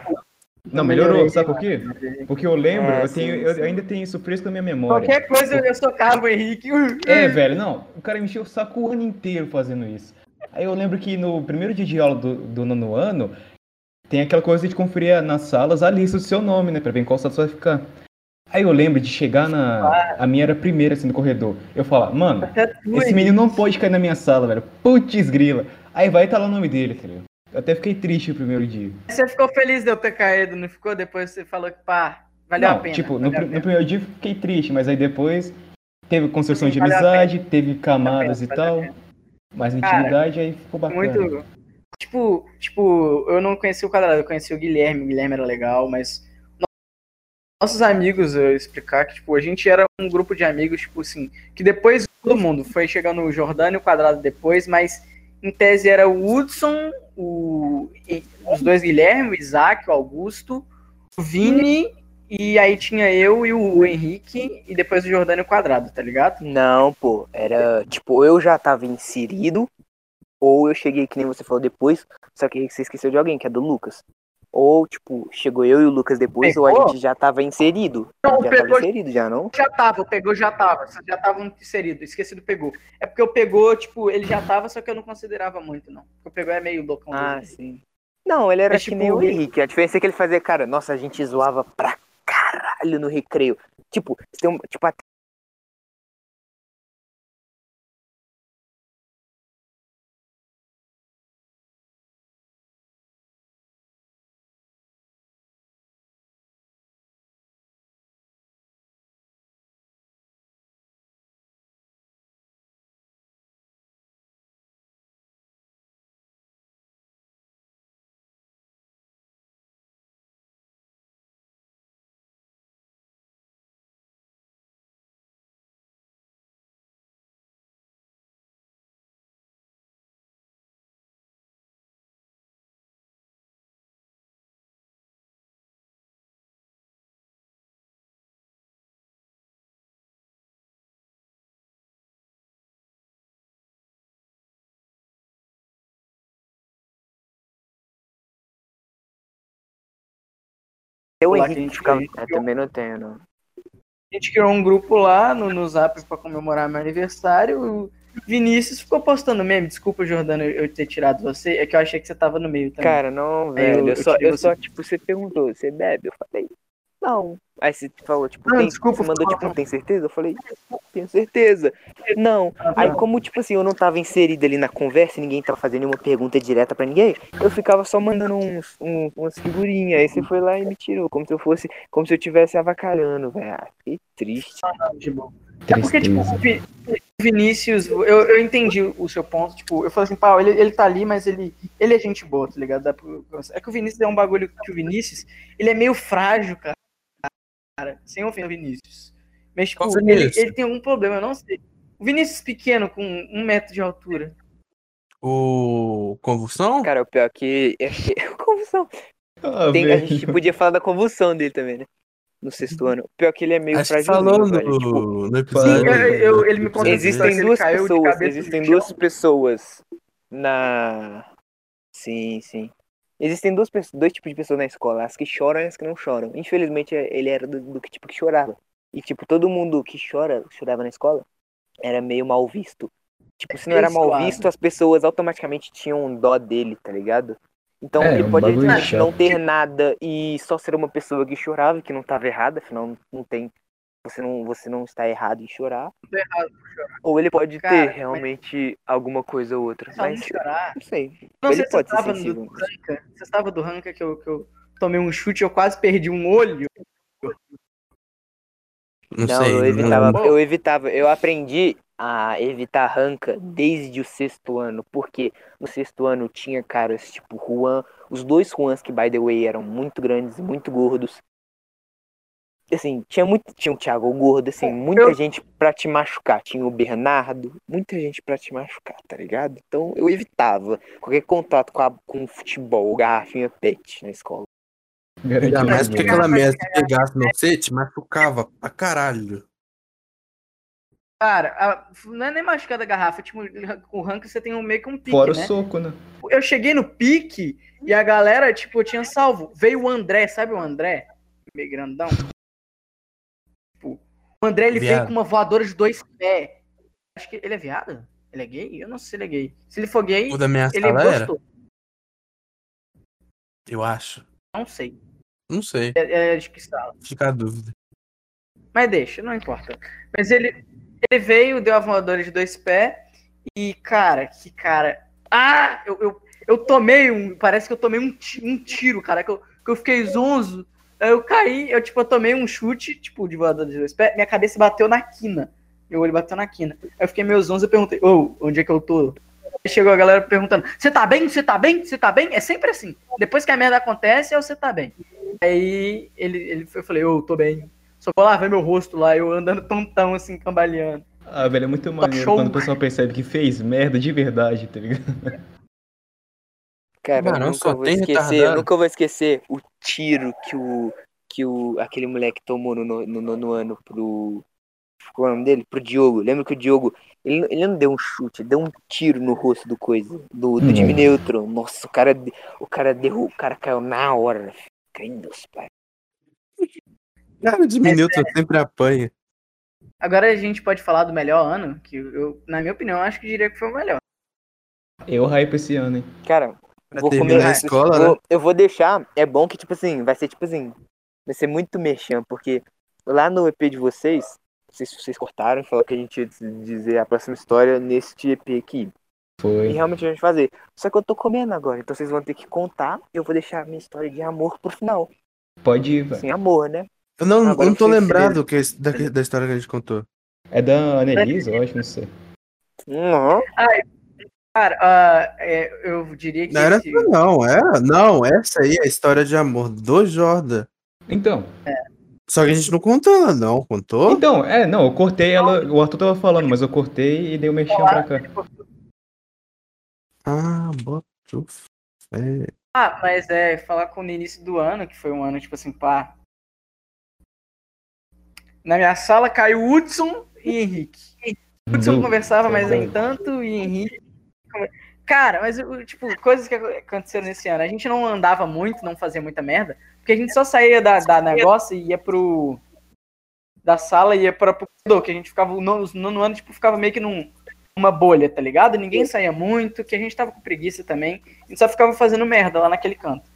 D: Não, melhorou, sabe por quê? Porque eu lembro,
B: É,
D: eu,
B: sim,
D: tenho, eu
B: sim.
D: ainda tenho isso fresco na minha memória.
C: Qualquer coisa eu socava o Henrique.
D: É, velho, não. O cara me encheu o saco o ano inteiro fazendo isso. Aí eu lembro que no primeiro dia de aula do, do nono ano, tem aquela coisa de conferir nas salas a lista do seu nome, né? Pra ver em qual sala você vai ficar. Aí eu lembro de chegar na. A minha era a primeira, assim, no corredor. Eu falar, mano, esse menino não pode cair na minha sala, velho. Putz grila. Aí vai estar lá o nome dele, tá ligado? Eu até fiquei triste o primeiro dia.
C: Você ficou feliz de eu ter caído, não ficou? Depois você falou que, pá, valeu
D: não,
C: a pena.
D: tipo, no,
C: valeu a
D: pri- no
C: pena.
D: primeiro dia eu fiquei triste, mas aí depois teve construção de amizade, teve camadas e
C: Valeu a
D: tal.
C: pena.
D: Mais
C: Cara,
D: intimidade, aí ficou bacana.
C: Muito. Tipo, tipo, eu não conheci o quadrado, eu conheci o Guilherme, o Guilherme era legal, mas. Nossos amigos, eu explicar que, tipo, a gente era um grupo de amigos, tipo assim, que depois todo mundo foi chegando o Jordano e o quadrado depois, mas em tese era o Hudson, o, os dois Guilherme, o Isaac, o Augusto, o Vini, e aí tinha eu e o Henrique, e depois o Jordano e o quadrado, tá ligado?
B: Não, pô, era tipo, eu já tava inserido, ou eu cheguei que nem você falou depois, só que você esqueceu de alguém, que é do Lucas. Ou, tipo, chegou eu e o Lucas depois, ou a
C: Pegou?
B: gente já tava inserido.
C: Não,
B: Já
C: pegou-
B: tava inserido, já não?
C: já tava, o pegou já tava, já estavam inseridos, esqueci do pegou. É porque o pegou, tipo, ele já tava, só que eu não considerava muito, não. Porque o pegou é meio loucão.
B: Ah,
C: mesmo.
B: sim. Não, ele era
C: Mas,
B: que
C: tipo,
B: nem o Henrique. A diferença é que ele fazia, cara, nossa, a gente zoava pra caralho no recreio. Tipo, tem um, tipo, a Eu
C: lá
B: Henrique
C: gente
B: ficava. Eu também não tenho, não.
C: A gente criou um grupo lá no, no Zap pra comemorar meu aniversário. O Vinícius ficou postando meme. Desculpa, Jordano, eu ter tirado você. É que eu achei que você tava no meio também.
B: Cara, não, velho.
C: eu-
B: Eu, só, eu só, tipo, você perguntou, você bebe? Eu falei, não. Aí você falou, tipo,
C: Não,
B: tem,
C: desculpa,
B: você mandou,
C: fala.
B: tipo, tem certeza? Eu falei, tenho certeza. Não. Aí, como, tipo assim, eu não tava inserido ali na conversa, e ninguém tava fazendo nenhuma pergunta direta pra ninguém, eu ficava só mandando uns, um- umas figurinhas. Aí você foi lá e me tirou, como se eu fosse, como se eu tivesse avacalhando, velho. Ah, fiquei triste.
C: de boa. É porque, tipo, o Vi- o Vinícius, eu, eu entendi o seu ponto, tipo, eu falei assim, pau, ele, ele tá ali, mas ele, ele é gente boa, tá ligado? É que o Vinícius é um bagulho que o Vinícius, ele é meio frágil, cara. Cara, sem ofender o Vinícius. Mas, tipo, ele, ele tem algum problema, eu não sei. O Vinícius pequeno, com um metro de altura.
A: O Convulsão?
B: Cara, o pior é que. É convulsão.
D: Ah,
B: Tem- a gente podia falar da convulsão dele também, né? No sexto ano. O pior é que ele é meio
A: Acho
B: frágil.
A: falou no,
B: velho. Tipo,
A: no
C: Sim,
A: episódio.
C: eu- eu- ele me contou
B: Existem duas pessoas, existem duas pessoas na. Sim, sim. Existem pessoas- dois tipos de pessoas na escola, as que choram e as que não choram. Infelizmente, ele era do, do tipo que chorava. E, tipo, todo mundo que chora, chorava na escola, era meio mal visto. Tipo, se não era mal visto, as pessoas automaticamente tinham dó dele, tá ligado? Então,
D: É,
B: ele
D: um
B: pode
D: chato.
B: não ter nada e só ser uma pessoa que chorava, que não tava errada, afinal, não tem. Você não, você não está errado em chorar.
C: Errado
B: Ou ele pode
C: Cara,
B: ter
C: mas-
B: realmente alguma coisa ou outra.
C: Não
B: Mas
C: chorar.
B: não sei.
C: Não
B: Ele
C: sei se você
B: pode ser
C: estava do Ranca. Você estava do Ranca que eu, que eu tomei um chute e eu quase perdi um olho.
A: Não,
B: Não,
A: sei.
B: eu
A: não
B: evitava,
A: lembro.
B: eu evitava, eu aprendi a evitar ranca desde o sexto ano, porque no sexto ano tinha caras tipo Juan, os dois Juans que by the way eram muito grandes e muito gordos. Assim, tinha muito, tinha o Thiago gordo, assim, muita
C: Eu-
B: gente pra te machucar, tinha o Bernardo, muita gente pra te machucar, tá ligado? Então eu evitava qualquer contato com, a, com o futebol, garrafinha pet na escola.
D: Garantiu
A: Ainda mais porque aquela merda que pegasse no você te machucava pra caralho.
C: Cara, a- não é nem machucada a garrafa. Tipo, com o Ranca você tem um, meio que um pique,
D: Fora o
C: né?
D: soco, né?
C: Eu cheguei no pique e a galera, tipo, eu tinha salvo. Veio o André, sabe o André? Meio grandão. O André, ele veio com uma voadora de dois pés. Acho que ele é viado? Ele é gay? Eu não sei se ele é gay. Se ele for gay,
A: O da minha
C: ele
A: sala era?
C: gostou.
A: Eu acho.
C: Não sei.
A: Não sei.
C: É, é de que sala.
A: Fica a dúvida.
C: Mas deixa, não importa. Mas ele, ele veio, deu a voadora de dois pés. E, cara, que cara. Ah! Eu, eu, eu tomei um. Parece que eu tomei um, um tiro, cara. Que eu, que eu fiquei zonzo. Eu caí, eu, tipo, eu tomei um chute, tipo, de voadora de dois pés. Minha cabeça bateu na quina. Meu olho bateu na quina. Aí eu fiquei meio zonzo e perguntei, ô, onde é que eu tô? Aí chegou a galera perguntando: Você tá bem? Você tá bem? Você tá bem? É sempre assim. Depois que a merda acontece, é você tá bem. Aí ele, ele foi, eu falei: Ô, tô bem. Só vou lá ver meu rosto lá, eu andando tontão, assim, cambaleando.
D: Ah, velho, é muito maneiro
C: show.
D: quando o pessoal percebe que fez merda de verdade, tá ligado?
B: Cara,
A: Mano,
B: eu nunca
A: só
B: vou esquecer, eu nunca vou esquecer o tiro que o que o aquele moleque tomou no no, no nono ano pro qual é o nome dele? Pro Diogo. Lembra que o Diogo, ele, não- ele não deu um chute, ele deu um tiro no rosto do coisa, do, do
D: Hum.
B: Jimmy Neutron. Nossa, o cara o cara derrubou, o cara caiu na hora. Crendo, pai.
A: Cara, o Jimmy Newton sempre apanha.
C: Agora a gente pode falar do melhor ano, que eu, na minha opinião, acho que diria que foi o melhor.
D: Eu hype esse ano, hein?
B: Cara,
A: Pra
B: vou
A: terminar
B: comer
A: a escola, né?
B: vou- Eu vou deixar, é bom que tipo assim, vai ser tipo assim, vai ser muito merchan, porque lá no EP de vocês, não sei se vocês cortaram, falou que a gente ia dizer a próxima história neste EP aqui. E
D: Foi.
B: realmente a gente vai fazer. Só que eu tô comendo agora, então vocês vão ter que contar. Eu vou deixar a minha história de amor pro final.
D: Pode ir, velho.
B: Sem amor, né?
A: Eu não,
B: Agora
A: não tô
B: eu
A: lembrado que, da, da história que a gente contou.
D: É da Annelise, eu acho, não sei.
B: Não.
C: Cara, ah, é, eu diria que.
A: Não era
C: esse-
A: essa não, era? Não, essa aí é a história de amor do Jordan.
D: Então,
A: Só que a gente não contou ela, não. Contou?
D: então, é, não, eu cortei ela, o Arthur tava falando, mas eu cortei e dei o mexão pra cá.
A: Ah, bota o fé.
C: Ah, mas é, falar com no início do ano, que foi um ano, tipo assim, pá. Na minha sala caiu Hudson e Henrique. Hudson conversava, mas nem tanto, e Henrique. Cara, mas, tipo, coisas que aconteceram nesse ano. A gente não andava muito, não fazia muita merda, porque a gente só saía da, da negócio e ia pro. Da sala e ia pra, pro corredor, que a gente ficava. No, no, no ano, tipo, ficava meio que num, numa bolha, tá ligado? Ninguém saía muito, que a gente tava com preguiça também. A gente só ficava fazendo merda lá naquele canto.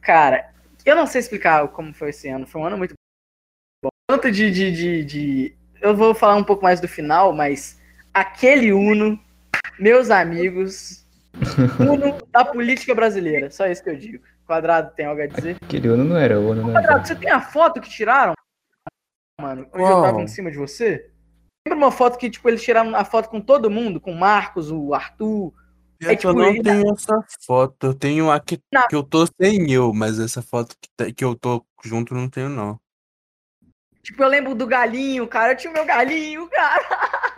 C: Cara, eu não sei explicar como foi esse ano. Foi um ano muito bom. Tanto de, de, de, de- Eu vou falar um pouco mais do final, mas aquele Uno, meus amigos, Uno da política brasileira. Só isso que eu digo. Quadrado tem algo a dizer?
D: Aquele ano não era ano, né?
C: Quadrado, você tem a foto que tiraram? Mano, onde eu tava em cima de você? Lembra uma foto que, tipo, eles tiraram a foto com todo mundo? Com o Marcos, o Arthur. É
A: eu
C: tipo,
A: não
C: ele-
A: tenho essa foto. Eu tenho a que,
C: Não.
A: que eu tô sem eu, mas essa foto que, tá- que eu tô junto não tenho, não.
C: Tipo, eu lembro do galinho, cara. Eu tinha o meu galinho, cara.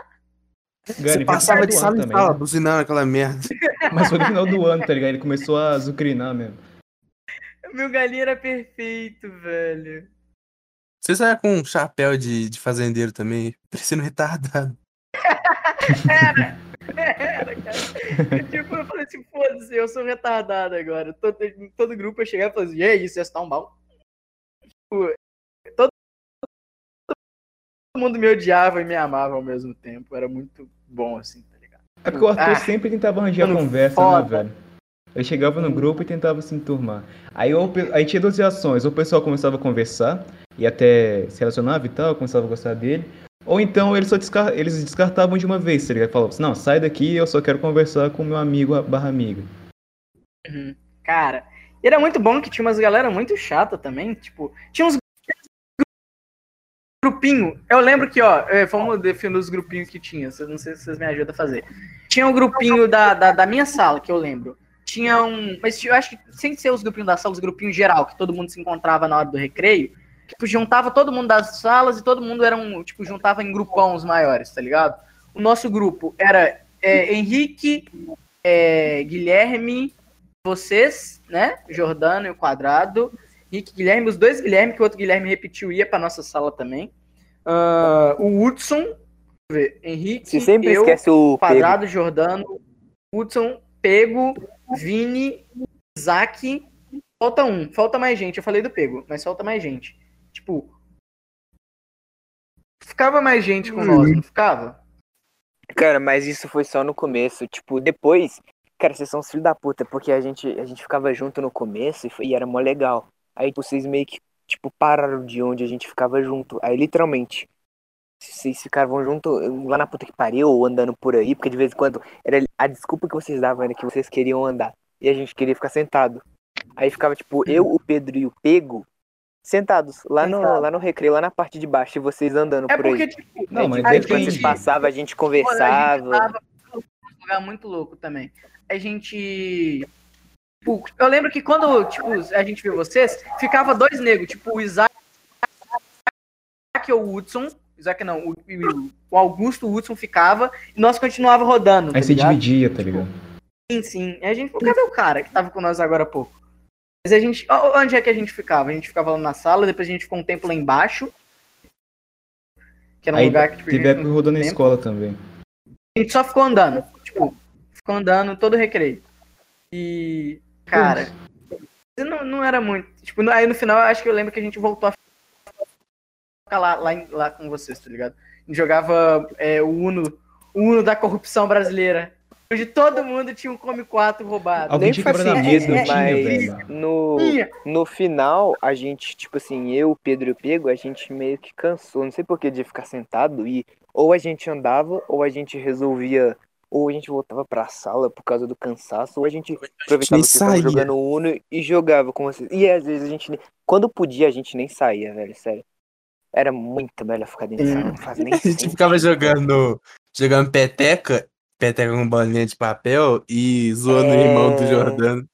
D: Gary,
A: Você passava de sala
D: ano
A: em
D: também,
A: sala,
D: né?
A: buzinando aquela merda.
D: Mas foi no final do ano, tá ligado? Ele começou a zucrinar mesmo.
C: Meu galinho era perfeito, velho.
A: Você saia com um chapéu de, de fazendeiro também, parecendo retardado.
C: Era, cara. tipo, eu falei assim, foda-se, eu sou retardado agora. Todo, todo grupo eu chegava e falava assim, e aí, vocês estão bom? Tipo, mundo me odiava e me amava ao mesmo tempo. Era muito bom, assim, tá ligado?
D: É porque o Arthur
C: Ah,
D: sempre tentava arranjar conversa,
C: foda.
D: né, velho? Ele chegava no grupo e tentava se enturmar. Aí, pe- aí tinha duas reações. Ou o pessoal começava a conversar e até se relacionava e tal, começava a gostar dele. Ou então eles só descar- eles descartavam de uma vez, tá ligado? Falavam assim, não, sai daqui, eu só quero conversar com meu amigo barra amiga.
C: Uhum. Cara, era muito bom que tinha umas galera muito chata também, tipo, tinha uns grupinho. Eu lembro que, ó, é, vamos definir os grupinhos que tinha, não sei se vocês me ajudam a fazer. Tinha um grupinho da, da, da minha sala, que eu lembro. Tinha um. Mas eu acho que sem ser os grupinhos da sala, os grupinhos geral, que todo mundo se encontrava na hora do recreio. Tipo, juntava todo mundo das salas e todo mundo era um. Tipo, juntava em grupão os maiores, tá ligado? O nosso grupo era é, Henrique, é, Guilherme, vocês, né? Jordano e o Quadrado. Henrique Guilherme, os dois Guilherme, que o outro Guilherme repetiu, ia pra nossa sala também. Ah, o Hudson, deixa eu ver, Henrique,
B: Você sempre
C: eu,
B: esquece o.
C: Quadrado, Jordano, Hudson, Pego, Vini, Isaac. Falta um, falta mais gente. Eu falei do Pego, mas falta mais gente. Tipo. Ficava mais gente com nós, não ficava?
B: Cara, mas isso foi só no começo. Tipo, depois, cara, vocês são os filhos da puta, porque a gente, a gente ficava junto no começo e, foi- e era mó legal. Aí vocês meio que, tipo, pararam de onde a gente ficava junto. Aí, literalmente, vocês ficavam junto lá na puta que pariu, ou andando por aí, porque de vez em quando era a desculpa que vocês davam era que vocês queriam andar. E a gente queria ficar sentado. Aí ficava, tipo, eu, o Pedro e o Pego sentados lá no, lá no recreio, lá na parte de baixo, e vocês andando
C: É
B: por aí.
C: porque, tipo,
D: Não, mas
B: Aí,
C: a
B: tipo, quando vocês passavam, a gente
C: Mano, a gente
B: conversava.
C: tava num lugar muito louco também. A gente. Tipo, eu lembro que quando tipo, a gente viu vocês, ficava dois negros, tipo o Isaac ou o Hudson. Isaac não, o, o- Augusto, Hudson ficava e nós continuava rodando. tá
D: Aí você
C: ligado?
D: dividia, tá ligado?
C: Sim, sim. E a gente, cadê o cara que tava com nós agora há pouco? Mas a gente. Onde é que a gente ficava? A gente ficava lá na sala, depois a gente ficou um tempo lá embaixo. Que era um
D: Aí
C: lugar que tipo,
D: teve época rodando na escola também.
C: A gente só ficou andando. Tipo, ficou andando todo recreio. E. Cara. Não, não era muito. Tipo, no- aí no final eu acho que eu lembro que a gente voltou a ficar lá, lá, em- lá com vocês, tá ligado? A gente jogava é, o Uno. O Uno da corrupção brasileira. Onde todo mundo tinha um Come 4 roubado.
D: Alguém
B: Nem
D: tinha
B: faz
D: quebrado a
B: sentido,
D: mesa, não tinha,
B: mas no, no final, a gente, tipo assim, eu, o Pedro e o Pego, a gente meio que cansou. Não sei por que de ficar sentado e ou a gente andava, ou a gente resolvia, ou a gente voltava pra sala por causa do cansaço, ou a gente aproveitava que
A: nem
B: vocês estavam
A: saía.
B: jogando Uno e jogava com vocês. E às vezes a gente, nem- quando podia, a gente nem saía, velho, sério. Era muito melhor ficar dentro de sala, não faz nem
A: A gente
B: sentido.
A: ficava jogando, jogando peteca, peteca com bolinha de papel e zoando o irmão do
B: É.
A: Jordano.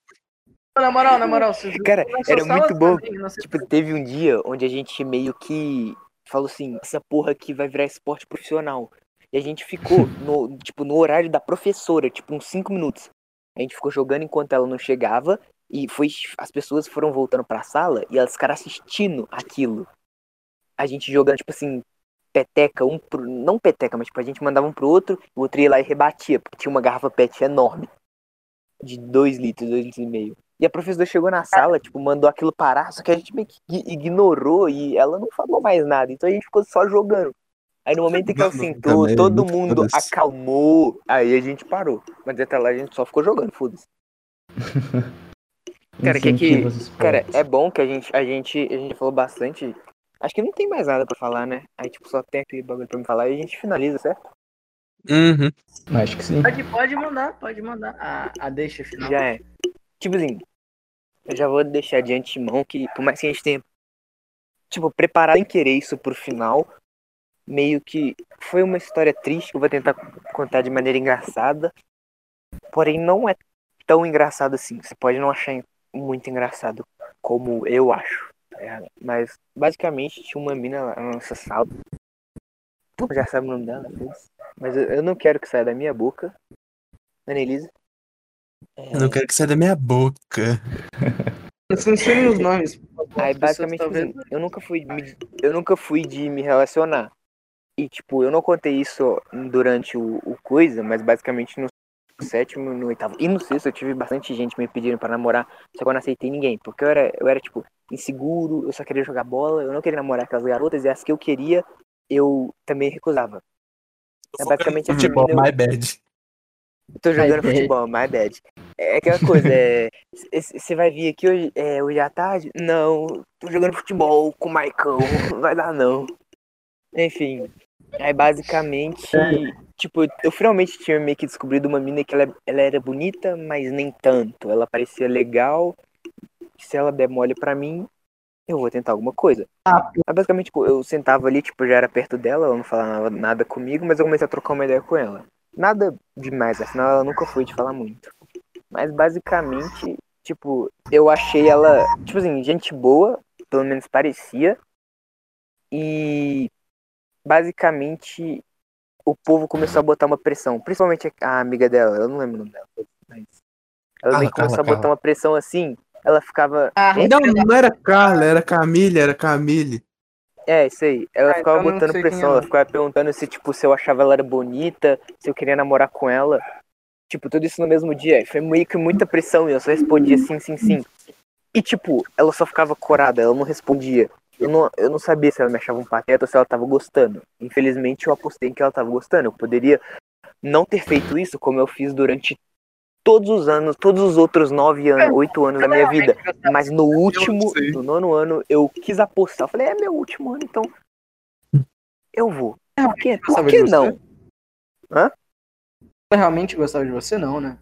C: Na moral, na moral, vocês
B: Cara, era muito bom.
C: também,
B: Tipo, teve um dia onde a gente meio que falou assim, essa porra aqui vai virar esporte profissional. E a gente ficou no, tipo, no horário da professora, tipo, uns 5 minutos. A gente ficou jogando enquanto ela não chegava e foi as pessoas foram voltando pra sala e elas ficaram assistindo aquilo. A gente jogando, tipo assim, peteca, um pro. Não peteca, mas tipo, a gente mandava um pro outro, o outro ia lá e rebatia, porque tinha uma garrafa pet enorme. de 2 litros, 2 litros e meio. E a professora chegou na sala, tipo, mandou aquilo parar, só que a gente meio que ignorou e ela não falou mais nada. Então a gente ficou só jogando. Aí no momento em que ela
A: Mano,
B: sentou,
A: também,
B: todo mundo
A: foda-se.
B: acalmou. Aí a gente parou. Mas até lá a gente só ficou jogando, foda-se. Cara, que que- Cara, é bom que a gente, a gente, a gente falou bastante. Acho que não tem mais nada pra falar, né? Aí, tipo, só tem aquele bagulho pra me falar e a gente finaliza, certo?
A: Uhum.
D: Acho que sim.
C: Pode, pode mandar, pode mandar. A, a deixa final.
B: Já é. Tipo assim, eu já vou deixar de antemão que, por mais que a gente tenha, tipo, preparado em querer isso pro final, meio que foi uma história triste que eu vou tentar contar de maneira engraçada. Porém, não é tão engraçado assim. Você pode não achar muito engraçado como eu acho. tá? Mas, basicamente, tinha uma mina lá na nossa sala. Tu já sabe o nome dela, mas eu, não quero que saia da minha boca. Annelise. É,
A: Eu não quero que saia da minha boca.
C: Censure os nomes.
B: Aí basicamente, assim, eu nunca fui me- eu nunca fui de me relacionar. E tipo, eu não contei isso durante o, o coisa, mas basicamente no sétimo, no oitavo e no sexto eu tive bastante gente me pedindo pra namorar, só que eu não aceitei ninguém, porque eu era, eu era tipo inseguro, eu só queria jogar bola, eu não queria namorar aquelas garotas e as que eu queria, eu também recusava. É basicamente assim,
A: futebol,
B: entendeu?
A: my bad.
B: Tô jogando
C: bad.
B: futebol, my bad. É aquela coisa, é. Você vai vir aqui hoje, é, hoje à tarde? Não, tô jogando futebol com o Maicão, não vai dar não. Enfim. Aí basicamente, tipo, eu finalmente tinha meio que descobrido uma mina que ela, ela era bonita, mas nem tanto. Ela parecia legal. Se ela der mole pra mim, eu vou tentar alguma coisa.
C: Ah,
B: Aí basicamente, tipo, eu sentava ali, tipo, já era perto dela, ela não falava nada comigo, mas eu comecei a trocar uma ideia com ela. Nada demais, afinal ela nunca foi de falar muito. Mas basicamente, tipo, eu achei ela, tipo assim, gente boa, pelo menos parecia. E basicamente o povo começou a botar uma pressão, principalmente a amiga dela, eu não lembro o nome dela, mas ela
A: Carla,
B: começou
A: Carla,
B: a botar
A: Carla.
B: uma pressão assim, ela ficava
C: Ah,
A: Não, não era Carla, era Camille, era Camille.
B: É, isso aí. Ela
C: Ah,
B: ficava
C: então
B: botando pressão,
C: é,
B: ela
C: não.
B: ficava perguntando se, tipo, se eu achava ela era bonita, se eu queria namorar com ela. Tipo, tudo isso no mesmo dia. Foi meio que muita pressão e eu só respondia sim, sim, sim. E, tipo, ela só ficava corada, ela não respondia. Eu não, eu não sabia se ela me achava um pateta ou se ela tava gostando. Infelizmente, eu apostei em que ela tava gostando. Eu poderia não ter feito isso como eu fiz durante todos os anos, todos os outros nove anos, oito anos da minha vida. Mas no último, no nono ano, eu quis apostar. Eu falei, é meu último ano, então eu vou. Por que, por que não?
C: você? Ela realmente gostava de você, não, né?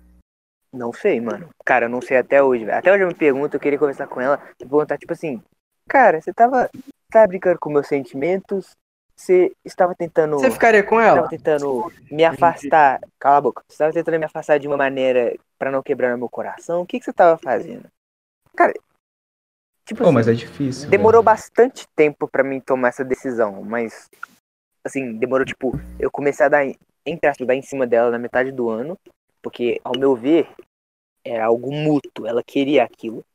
B: Não sei, mano. Cara, eu não sei até hoje, velho. Até hoje eu me pergunto, eu queria conversar com ela e perguntar, tipo assim, cara, você tava, tava brincando com meus sentimentos? Você estava tentando.
C: Você ficaria com
B: Estava
C: ela?
B: tentando me afastar. Cala a boca. Você estava tentando me afastar de uma maneira pra não quebrar meu coração? O que, que você tava fazendo? Cara, tipo
D: Pô,
B: assim,
D: mas é difícil.
B: Demorou
D: velho.
B: bastante tempo pra mim tomar essa decisão, mas assim, demorou tipo, eu comecei a dar entre aspas, dar em cima dela na metade do ano, porque ao meu ver era algo mútuo, ela queria aquilo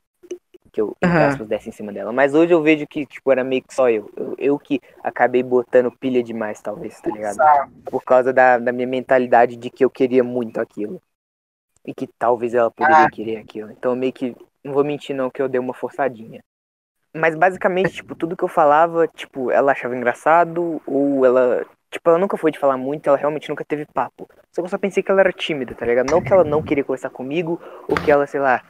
B: que eu entre aspas, desse em cima dela, mas hoje eu vejo que tipo era meio que só eu, eu, eu que acabei botando pilha demais talvez, tá ligado? Por causa da, da minha mentalidade de que eu queria muito aquilo. E que talvez ela poderia querer aquilo. Então eu meio que. Não vou mentir não que eu dei uma forçadinha. Mas basicamente, tipo, tudo que eu falava, tipo, ela achava engraçado, ou ela. Tipo, ela nunca foi de falar muito, ela realmente nunca teve papo. Só que eu só pensei que ela era tímida, tá ligado? Não que ela não queria conversar comigo, ou que ela, sei lá,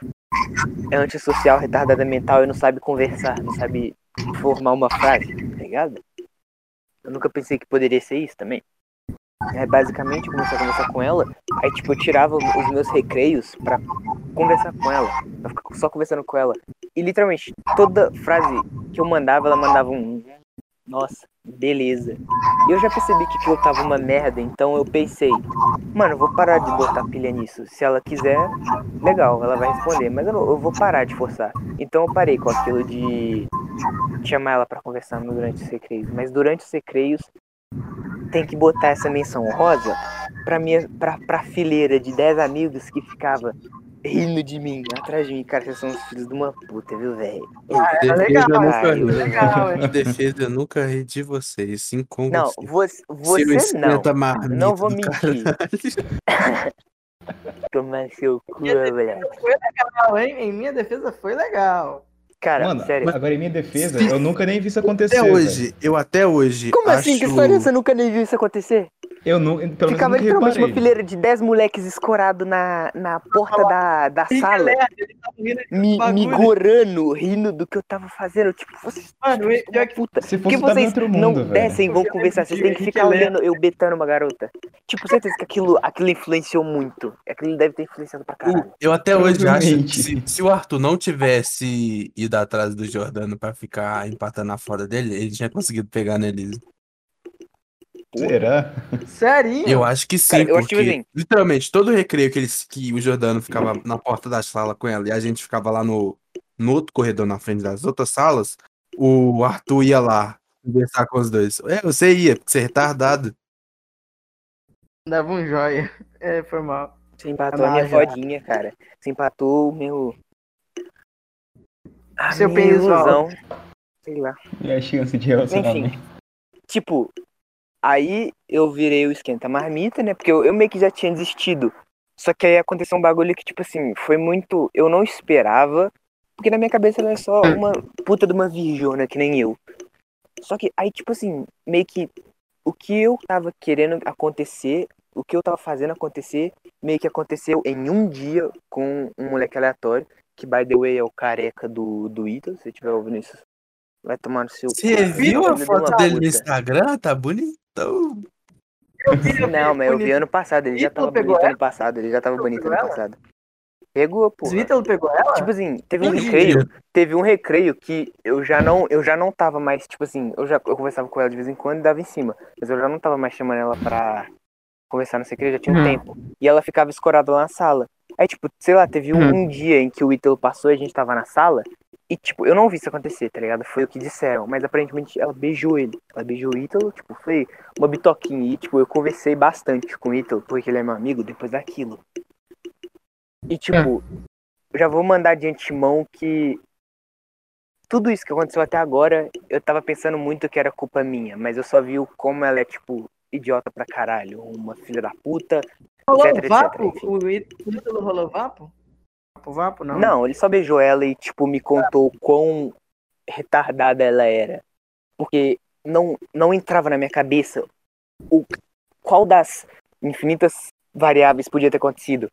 B: é antissocial, retardada mental e não sabe conversar, não sabe formar uma frase, tá ligado? Eu nunca pensei que poderia ser isso também. É, basicamente, eu comecei a conversar com ela, aí, tipo, eu tirava os meus recreios pra conversar com ela, pra ficar só conversando com ela. E, literalmente, toda frase que eu mandava, ela mandava um... Nossa, beleza. Eu já percebi que aquilo tava uma merda, então eu pensei, mano, vou parar de botar pilha nisso. Se ela quiser, legal, ela vai responder, mas eu, eu vou parar de forçar. Então eu parei com aquilo de chamar ela pra conversar durante os recreios. Mas durante os recreios, tem que botar essa menção rosa pra, minha, pra, pra fileira de 10 amigos que ficava rindo de mim, atrás de mim. Cara, vocês são os filhos de uma puta, viu, velho?
A: Defesa,
C: legal,
A: eu nunca
B: caralho,
A: ri.
C: legal, hein?
A: De defesa, eu nunca ri de vocês, sim com
B: Não,
A: você.
B: você, você não. Não vou mentir. tomar seu cu, moleque.
C: Foi legal, hein? Em minha defesa foi legal.
B: Cara,
D: Mano,
B: sério.
D: agora em minha defesa,
A: Se-
D: eu nunca nem vi isso acontecer.
A: Até
D: velho.
A: hoje, eu até hoje.
B: Como assim? Que
A: acho-
B: história você nunca nem viu isso acontecer?
D: Eu não, pelo
B: Ficava literalmente uma fileira de 10 moleques escorados na, na porta da, da sala, me, me gorando, rindo do que eu tava fazendo. Tipo, vocês
C: Mano, e-
B: uma
C: que-
B: puta.
D: Se
B: Por que
D: fosse em
B: vocês
D: outro
B: não
D: mundo, velho.
B: descem e vão
C: Eu
B: conversar? Vocês têm que ficar
C: que
B: olhando eu betando uma garota. Tipo, certeza que aquilo, aquilo influenciou muito. Aquilo deve ter influenciado pra caralho.
A: Eu até hoje acho que se, se o Arthur não tivesse ido atrás do Jordano pra ficar empatando a fora dele, ele tinha conseguido pegar nele.
D: Será?
C: Sério?
A: Eu acho que sim,
B: Cara, acho
A: porque
B: que assim-
A: literalmente todo recreio que, eles, que o Jordano ficava na porta da sala com ela e a gente ficava lá no, no outro corredor na frente das outras salas, o Arthur ia lá conversar com os dois. É, você ia, porque você é retardado.
C: Dava um joia. É, foi mal.
B: Você empatou a minha fodinha, cara. Você empatou o meu. A
C: Seu
B: minha
C: peso
B: ilusão. Sei lá.
D: E a chance de relacionamento?
B: Tipo, aí eu virei o esquenta marmita, né? Porque eu, eu meio que já tinha desistido. Só que aí aconteceu um bagulho que, tipo assim, foi muito. Eu não esperava. Porque na minha cabeça ela é só uma puta de uma virjona, que nem eu. Só que aí, tipo assim, meio que o que eu tava querendo acontecer, o que eu tava fazendo acontecer, meio que aconteceu em um dia com um moleque aleatório, que by the way é o careca do, do Ítalo, se você estiver ouvindo isso. Vai tomar no seu
A: Você viu
B: filho
A: a foto dele no. Instagram? Tá bonitão.
B: Não, mas eu vi ano passado, ele já tava bonito
C: ela?
B: ano passado, ele já tava bonito
C: pegou
B: ano passado. Pegou, pô.
C: O Ítalo pegou ela?
B: Tipo assim, teve um recreio, teve um recreio que eu já não, eu já não tava mais, tipo assim, eu já eu conversava com ela de vez em quando e dava em cima, mas eu já não tava mais chamando ela pra conversar no recreio, já tinha um
C: Hum.
B: tempo. E ela ficava escorada lá na sala. Aí, tipo, sei lá, teve um,
C: Hum.
B: um dia em que o Ítalo passou e a gente tava na sala e, tipo, eu não vi isso acontecer, tá ligado? Foi o que disseram, mas aparentemente ela beijou ele. Ela beijou o Ítalo, tipo, foi uma bitoquinha e, tipo, eu conversei bastante com o Ítalo, porque ele é meu amigo, depois daquilo. E, tipo, eu já vou mandar de antemão que tudo isso que aconteceu até agora, eu tava pensando muito que era culpa minha, mas eu só vi como ela é, tipo, idiota pra caralho, uma filha da puta.
C: Rolou
B: etc, etc,
C: vapo? Í- o Ítalo rolou vapo? Vapo, vapo, não?
B: Não, ele só beijou ela e, tipo, me contou quão retardada ela era. Porque não, não entrava na minha cabeça o qual das infinitas variáveis podia ter acontecido.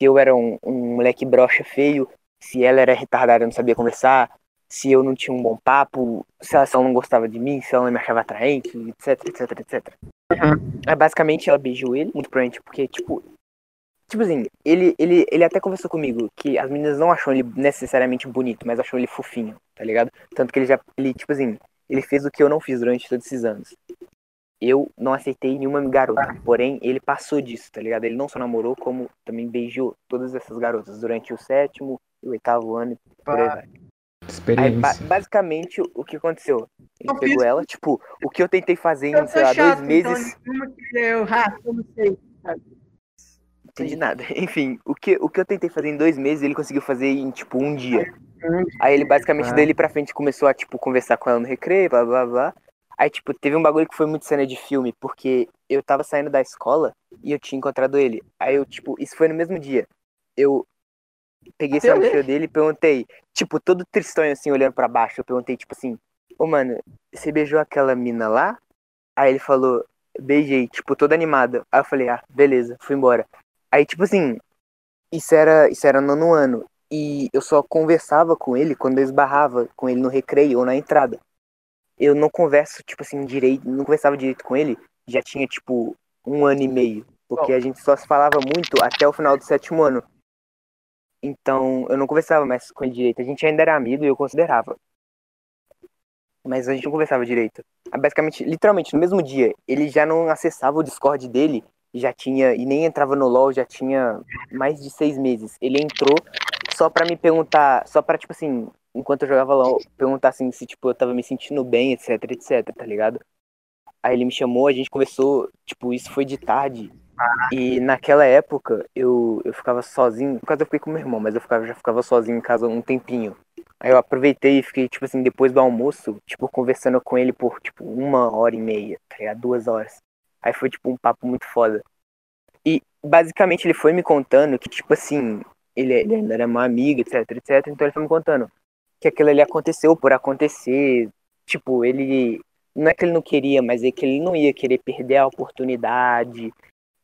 B: Se eu era um, um moleque broxa feio, se ela era retardada e não sabia conversar, se eu não tinha um bom papo, se ela só não gostava de mim, se ela não me achava atraente, etc, etc, etc. Aí, basicamente, ela beijou ele, muito provavelmente, porque, tipo, Tipo assim, ele, ele, ele até conversou comigo que as meninas não acham ele necessariamente bonito, mas acham ele fofinho, tá ligado? Tanto que ele já, ele, tipo assim, ele fez o que eu não fiz durante todos esses anos. Eu não aceitei nenhuma garota, porém ele passou disso, tá ligado? Ele não só namorou, como também beijou todas essas garotas durante o sétimo e o oitavo ano e por aí vai. Aí, ba-
D: Experiência.
B: basicamente, o- que aconteceu? Ele
C: Eu
B: pegou
C: fiz-
B: ela, tipo, o que eu tentei fazer em,
C: Eu
B: sei
C: sou
B: lá,
C: chato,
B: dois meses.
C: então nenhuma que eu rato, eu não sei.
B: Entendi nada. Enfim, o que, o que eu tentei fazer em dois meses, ele conseguiu fazer em, tipo, um dia. Aí ele basicamente
C: Ah.
B: dele pra frente começou a, tipo, conversar com ela no recreio, blá blá blá. Aí, tipo, teve um bagulho que foi muito cena de filme, porque eu tava saindo da escola e eu tinha encontrado ele. Aí eu, tipo, isso foi no mesmo dia. Eu peguei
C: Bateu
B: mochila dele e perguntei, tipo, todo tristonho assim, olhando pra baixo, eu perguntei, tipo assim, ô mano, você beijou aquela mina lá? Aí ele falou, beijei, tipo, todo animado. Aí eu falei, ah, beleza, fui embora. Aí, tipo assim, isso era, isso era no nono ano. E eu só conversava com ele quando eu esbarrava com ele no recreio ou na entrada. Eu não converso, tipo assim, direito, não conversava direito com ele, já tinha, tipo, um ano e meio. Porque a gente só se falava muito até o final do sétimo ano. Então, eu não conversava mais com ele direito. A gente ainda era amigo e eu considerava. Mas a gente não conversava direito. Aí, Basicamente, literalmente, no mesmo dia, ele já não acessava o Discord dele, já tinha, e nem entrava no LoL, já tinha mais de seis meses. Ele entrou só pra me perguntar, só pra, tipo assim, enquanto eu jogava LoL, perguntar assim se, tipo, eu tava me sentindo bem, etc, etc, tá ligado? Aí ele me chamou, a gente conversou, tipo, isso foi de tarde. E naquela época eu, eu ficava sozinho, por causa eu fiquei com meu irmão, mas eu ficava, já ficava sozinho em casa um tempinho. Aí eu aproveitei e fiquei, tipo assim, depois do almoço, tipo, conversando com ele por, tipo, uma hora e meia, tá ligado? Duas horas. Aí foi, tipo, um papo muito foda. E basicamente ele foi me contando que, tipo assim, ele, ele ainda era uma amiga, etc, etc. Então ele foi me contando que aquilo ali aconteceu por acontecer. Tipo, ele. Não é que ele não queria, mas é que ele não ia querer perder a oportunidade.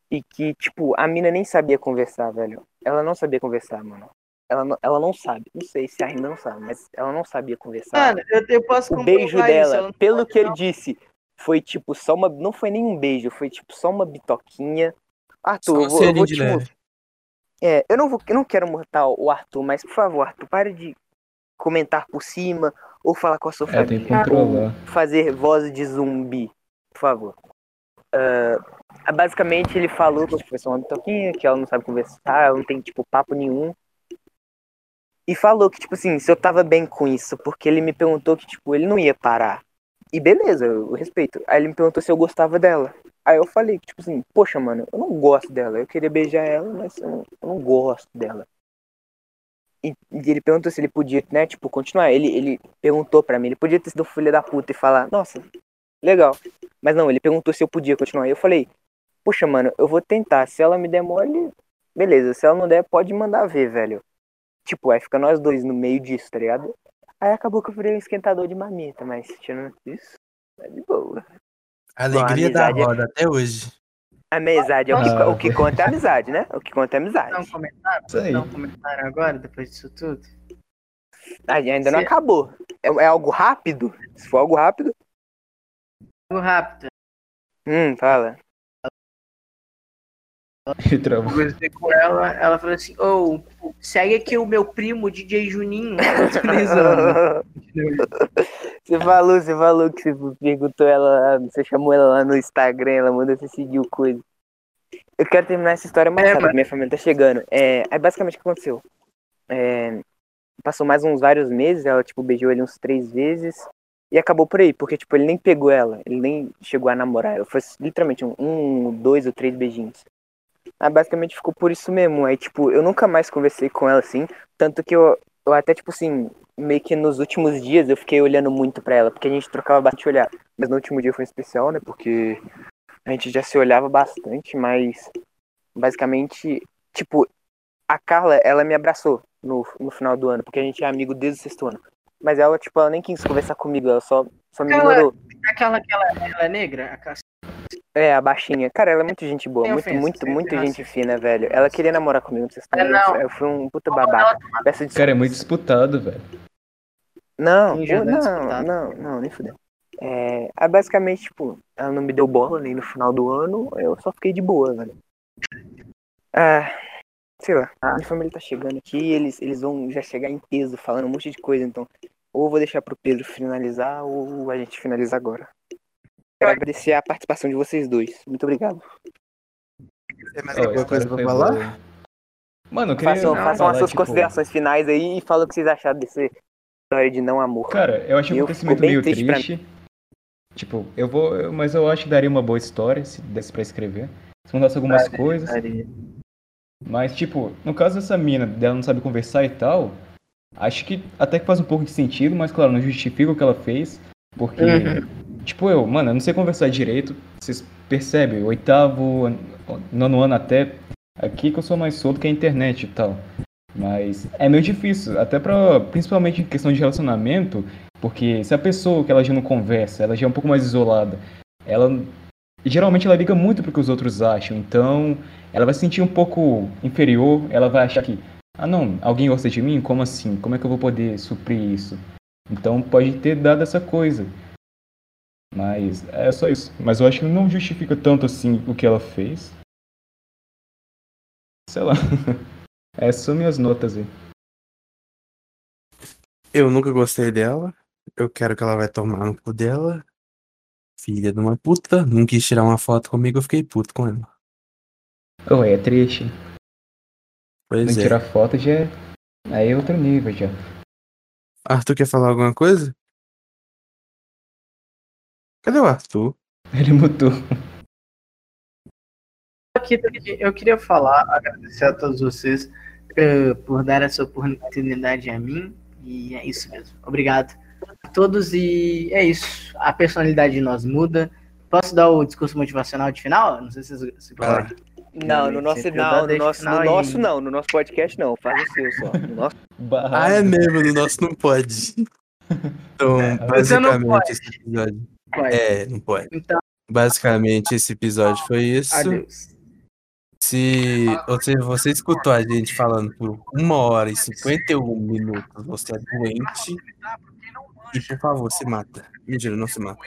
B: E que, tipo, a mina nem sabia conversar, velho. Ela não sabia conversar, mano. Ela não, ela não sabe. Não sei se ainda não sabe, mas ela não sabia conversar.
C: Mano, eu, eu posso
B: o beijo
C: isso,
B: dela,
C: ela não
B: pelo que ele disse, foi tipo só uma. Não foi nem um beijo, foi tipo só uma bitoquinha. Arthur, eu vou, eu vou te mostrar. É, eu não vou, eu não quero mortar o Arthur, mas por favor, Arthur, pare de comentar por cima ou falar com a sua
D: É, tem que
B: família.
D: controlar.
B: Fazer voz de zumbi, por favor. Ah, basicamente ele falou que foi só uma bitoquinha, que ela não sabe conversar, ela não tem tipo papo nenhum. E falou que, tipo assim, se eu tava bem com isso, porque ele me perguntou que, tipo, ele não ia parar. E beleza, eu respeito. Aí ele me perguntou se eu gostava dela. Aí eu falei, tipo assim, poxa, mano, eu não gosto dela. Eu queria beijar ela, mas eu não, eu não gosto dela. E, e ele perguntou se ele podia, né, tipo, continuar. Ele, ele perguntou pra mim, ele podia ter sido filho da puta e falar, nossa, legal. Mas não, ele perguntou se eu podia continuar. E eu falei, poxa, mano, eu vou tentar. Se ela me der mole, beleza. Se ela não der, pode mandar ver, velho. Tipo, aí fica nós dois no meio disso, tá ligado? Aí acabou que eu virei um esquentador de mamita, mas tirando isso, tá de boa.
A: Alegria da
B: amizade é-
A: roda até hoje.
B: A amizade é o que,
D: Ah,
B: o que conta é amizade, né? O que conta é amizade.
C: Não,
D: aí.
C: Não, comentário agora, depois disso tudo?
B: Ah, ainda não
C: Se-
B: acabou. É, é algo rápido? Se for algo rápido.
C: Algo rápido.
B: Hum, fala.
D: Ele travou.
C: Conversei com ela, ela falou assim, ô, segue aqui o meu primo, DJ Juninho. Três anos.
B: Você falou, você falou que você perguntou ela, você chamou ela lá no Instagram, ela mandou você seguir o coisa. Eu quero terminar essa história mais
C: É,
B: rápido,
C: mano.
B: minha família tá chegando. É, aí basicamente o que aconteceu? É, passou mais uns vários meses, ela tipo beijou ele uns três vezes e acabou por aí, porque tipo ele nem pegou ela, ele nem chegou a namorar ela, foi literalmente um, um dois ou três beijinhos. Aí basicamente ficou por isso mesmo. Aí, tipo, eu nunca mais conversei com ela assim. Tanto que eu, eu até, tipo assim, meio que nos últimos dias eu fiquei olhando muito pra ela, porque a gente trocava bastante olhar. Mas no último dia foi especial, né? Porque a gente já se olhava bastante, mas basicamente, tipo, a Carla, ela me abraçou no, no final do ano, porque a gente é amigo desde o sexto ano. Mas ela, tipo, ela nem quis conversar comigo, ela só, só me
C: Ela-
B: ignorou.
C: Aquela que ela, ela é negra? A
B: É, a baixinha. Cara, ela é muito gente boa, muito,
C: ofensa,
B: muito, muito gente fina, velho. Ela queria namorar comigo no sexto
C: É,
B: ano.
C: não.
B: Eu fui um puta babaca. Peço.
D: Cara, é muito disputado, velho.
B: Não, pô,
C: tá
B: não, não, não, nem fudeu. É, aí basicamente, tipo, ela não me deu bola nem no final do ano, eu só fiquei de boa, velho. Ah, sei lá, minha família tá chegando aqui, eles, eles vão já chegar em peso, falando um monte de coisa, então, ou eu vou deixar pro Pedro finalizar, ou a gente finaliza agora. Quero agradecer a participação de vocês dois. Muito obrigado.
A: Tem mais alguma coisa pra falar?
D: boa. Mano, eu queria
B: Façam,
C: não,
B: façam
D: falar,
B: as suas
D: tipo,
B: considerações finais aí e falam o que vocês acharam dessa história de não amor.
D: Cara, eu acho um acontecimento meio
B: triste
D: triste. Tipo, eu vou. eu- Mas eu acho que daria uma boa história se desse pra escrever. Se mandasse algumas coisas. Mas, tipo, no caso dessa mina, dela não sabe conversar e tal, acho que até que faz um pouco de sentido, mas claro, não justifica o que ela fez. Porque,
C: Uhum.
D: tipo, eu, mano, eu não sei conversar direito. Vocês percebem, oitavo, nono ano até. Aqui que eu sou mais solto que a internet e tal. Mas é meio difícil, até pra. Principalmente em questão de relacionamento, porque se a pessoa que ela já não conversa, ela já é um pouco mais isolada, ela. Geralmente ela liga muito pro que os outros acham, então ela vai se sentir um pouco inferior, ela vai achar que, ah não, alguém gosta de mim? Como assim? Como é que eu vou poder suprir isso? Então pode ter dado essa coisa. Mas é só isso. Mas eu acho que não justifica tanto assim o que ela fez. Sei lá. Essas são minhas notas aí.
A: Eu nunca gostei dela. Eu quero que ela vai tomar no cu dela. Filha de uma puta. Não quis tirar uma foto comigo, eu fiquei puto com ela.
D: Ué, é triste.
A: Pois
D: Não
A: é.
D: tirar foto já é. Aí é outro nível já.
A: Arthur quer falar alguma coisa? Cadê o Arthur?
D: Ele mudou.
C: Aqui, eu queria falar, agradecer a todos vocês eh, por dar essa oportunidade a mim. E é isso mesmo. Obrigado a todos. E é isso. A personalidade de nós muda. Posso dar o discurso motivacional de final? Não sei se vocês se
A: lá.
B: Não, no nosso não, no nosso, no nosso não, no nosso podcast não, faz o seu só. No nosso.
A: Ah, é mesmo, no nosso não pode. Então,
C: não
A: basicamente, esse episódio.
C: Pode.
A: É, não pode.
C: Então,
A: Basicamente, esse episódio foi isso.
C: adeus.
A: Se você, você escutou a gente falando por uma hora e 51 minutos, você é doente. E por favor, se mata. Mentira, não se mata.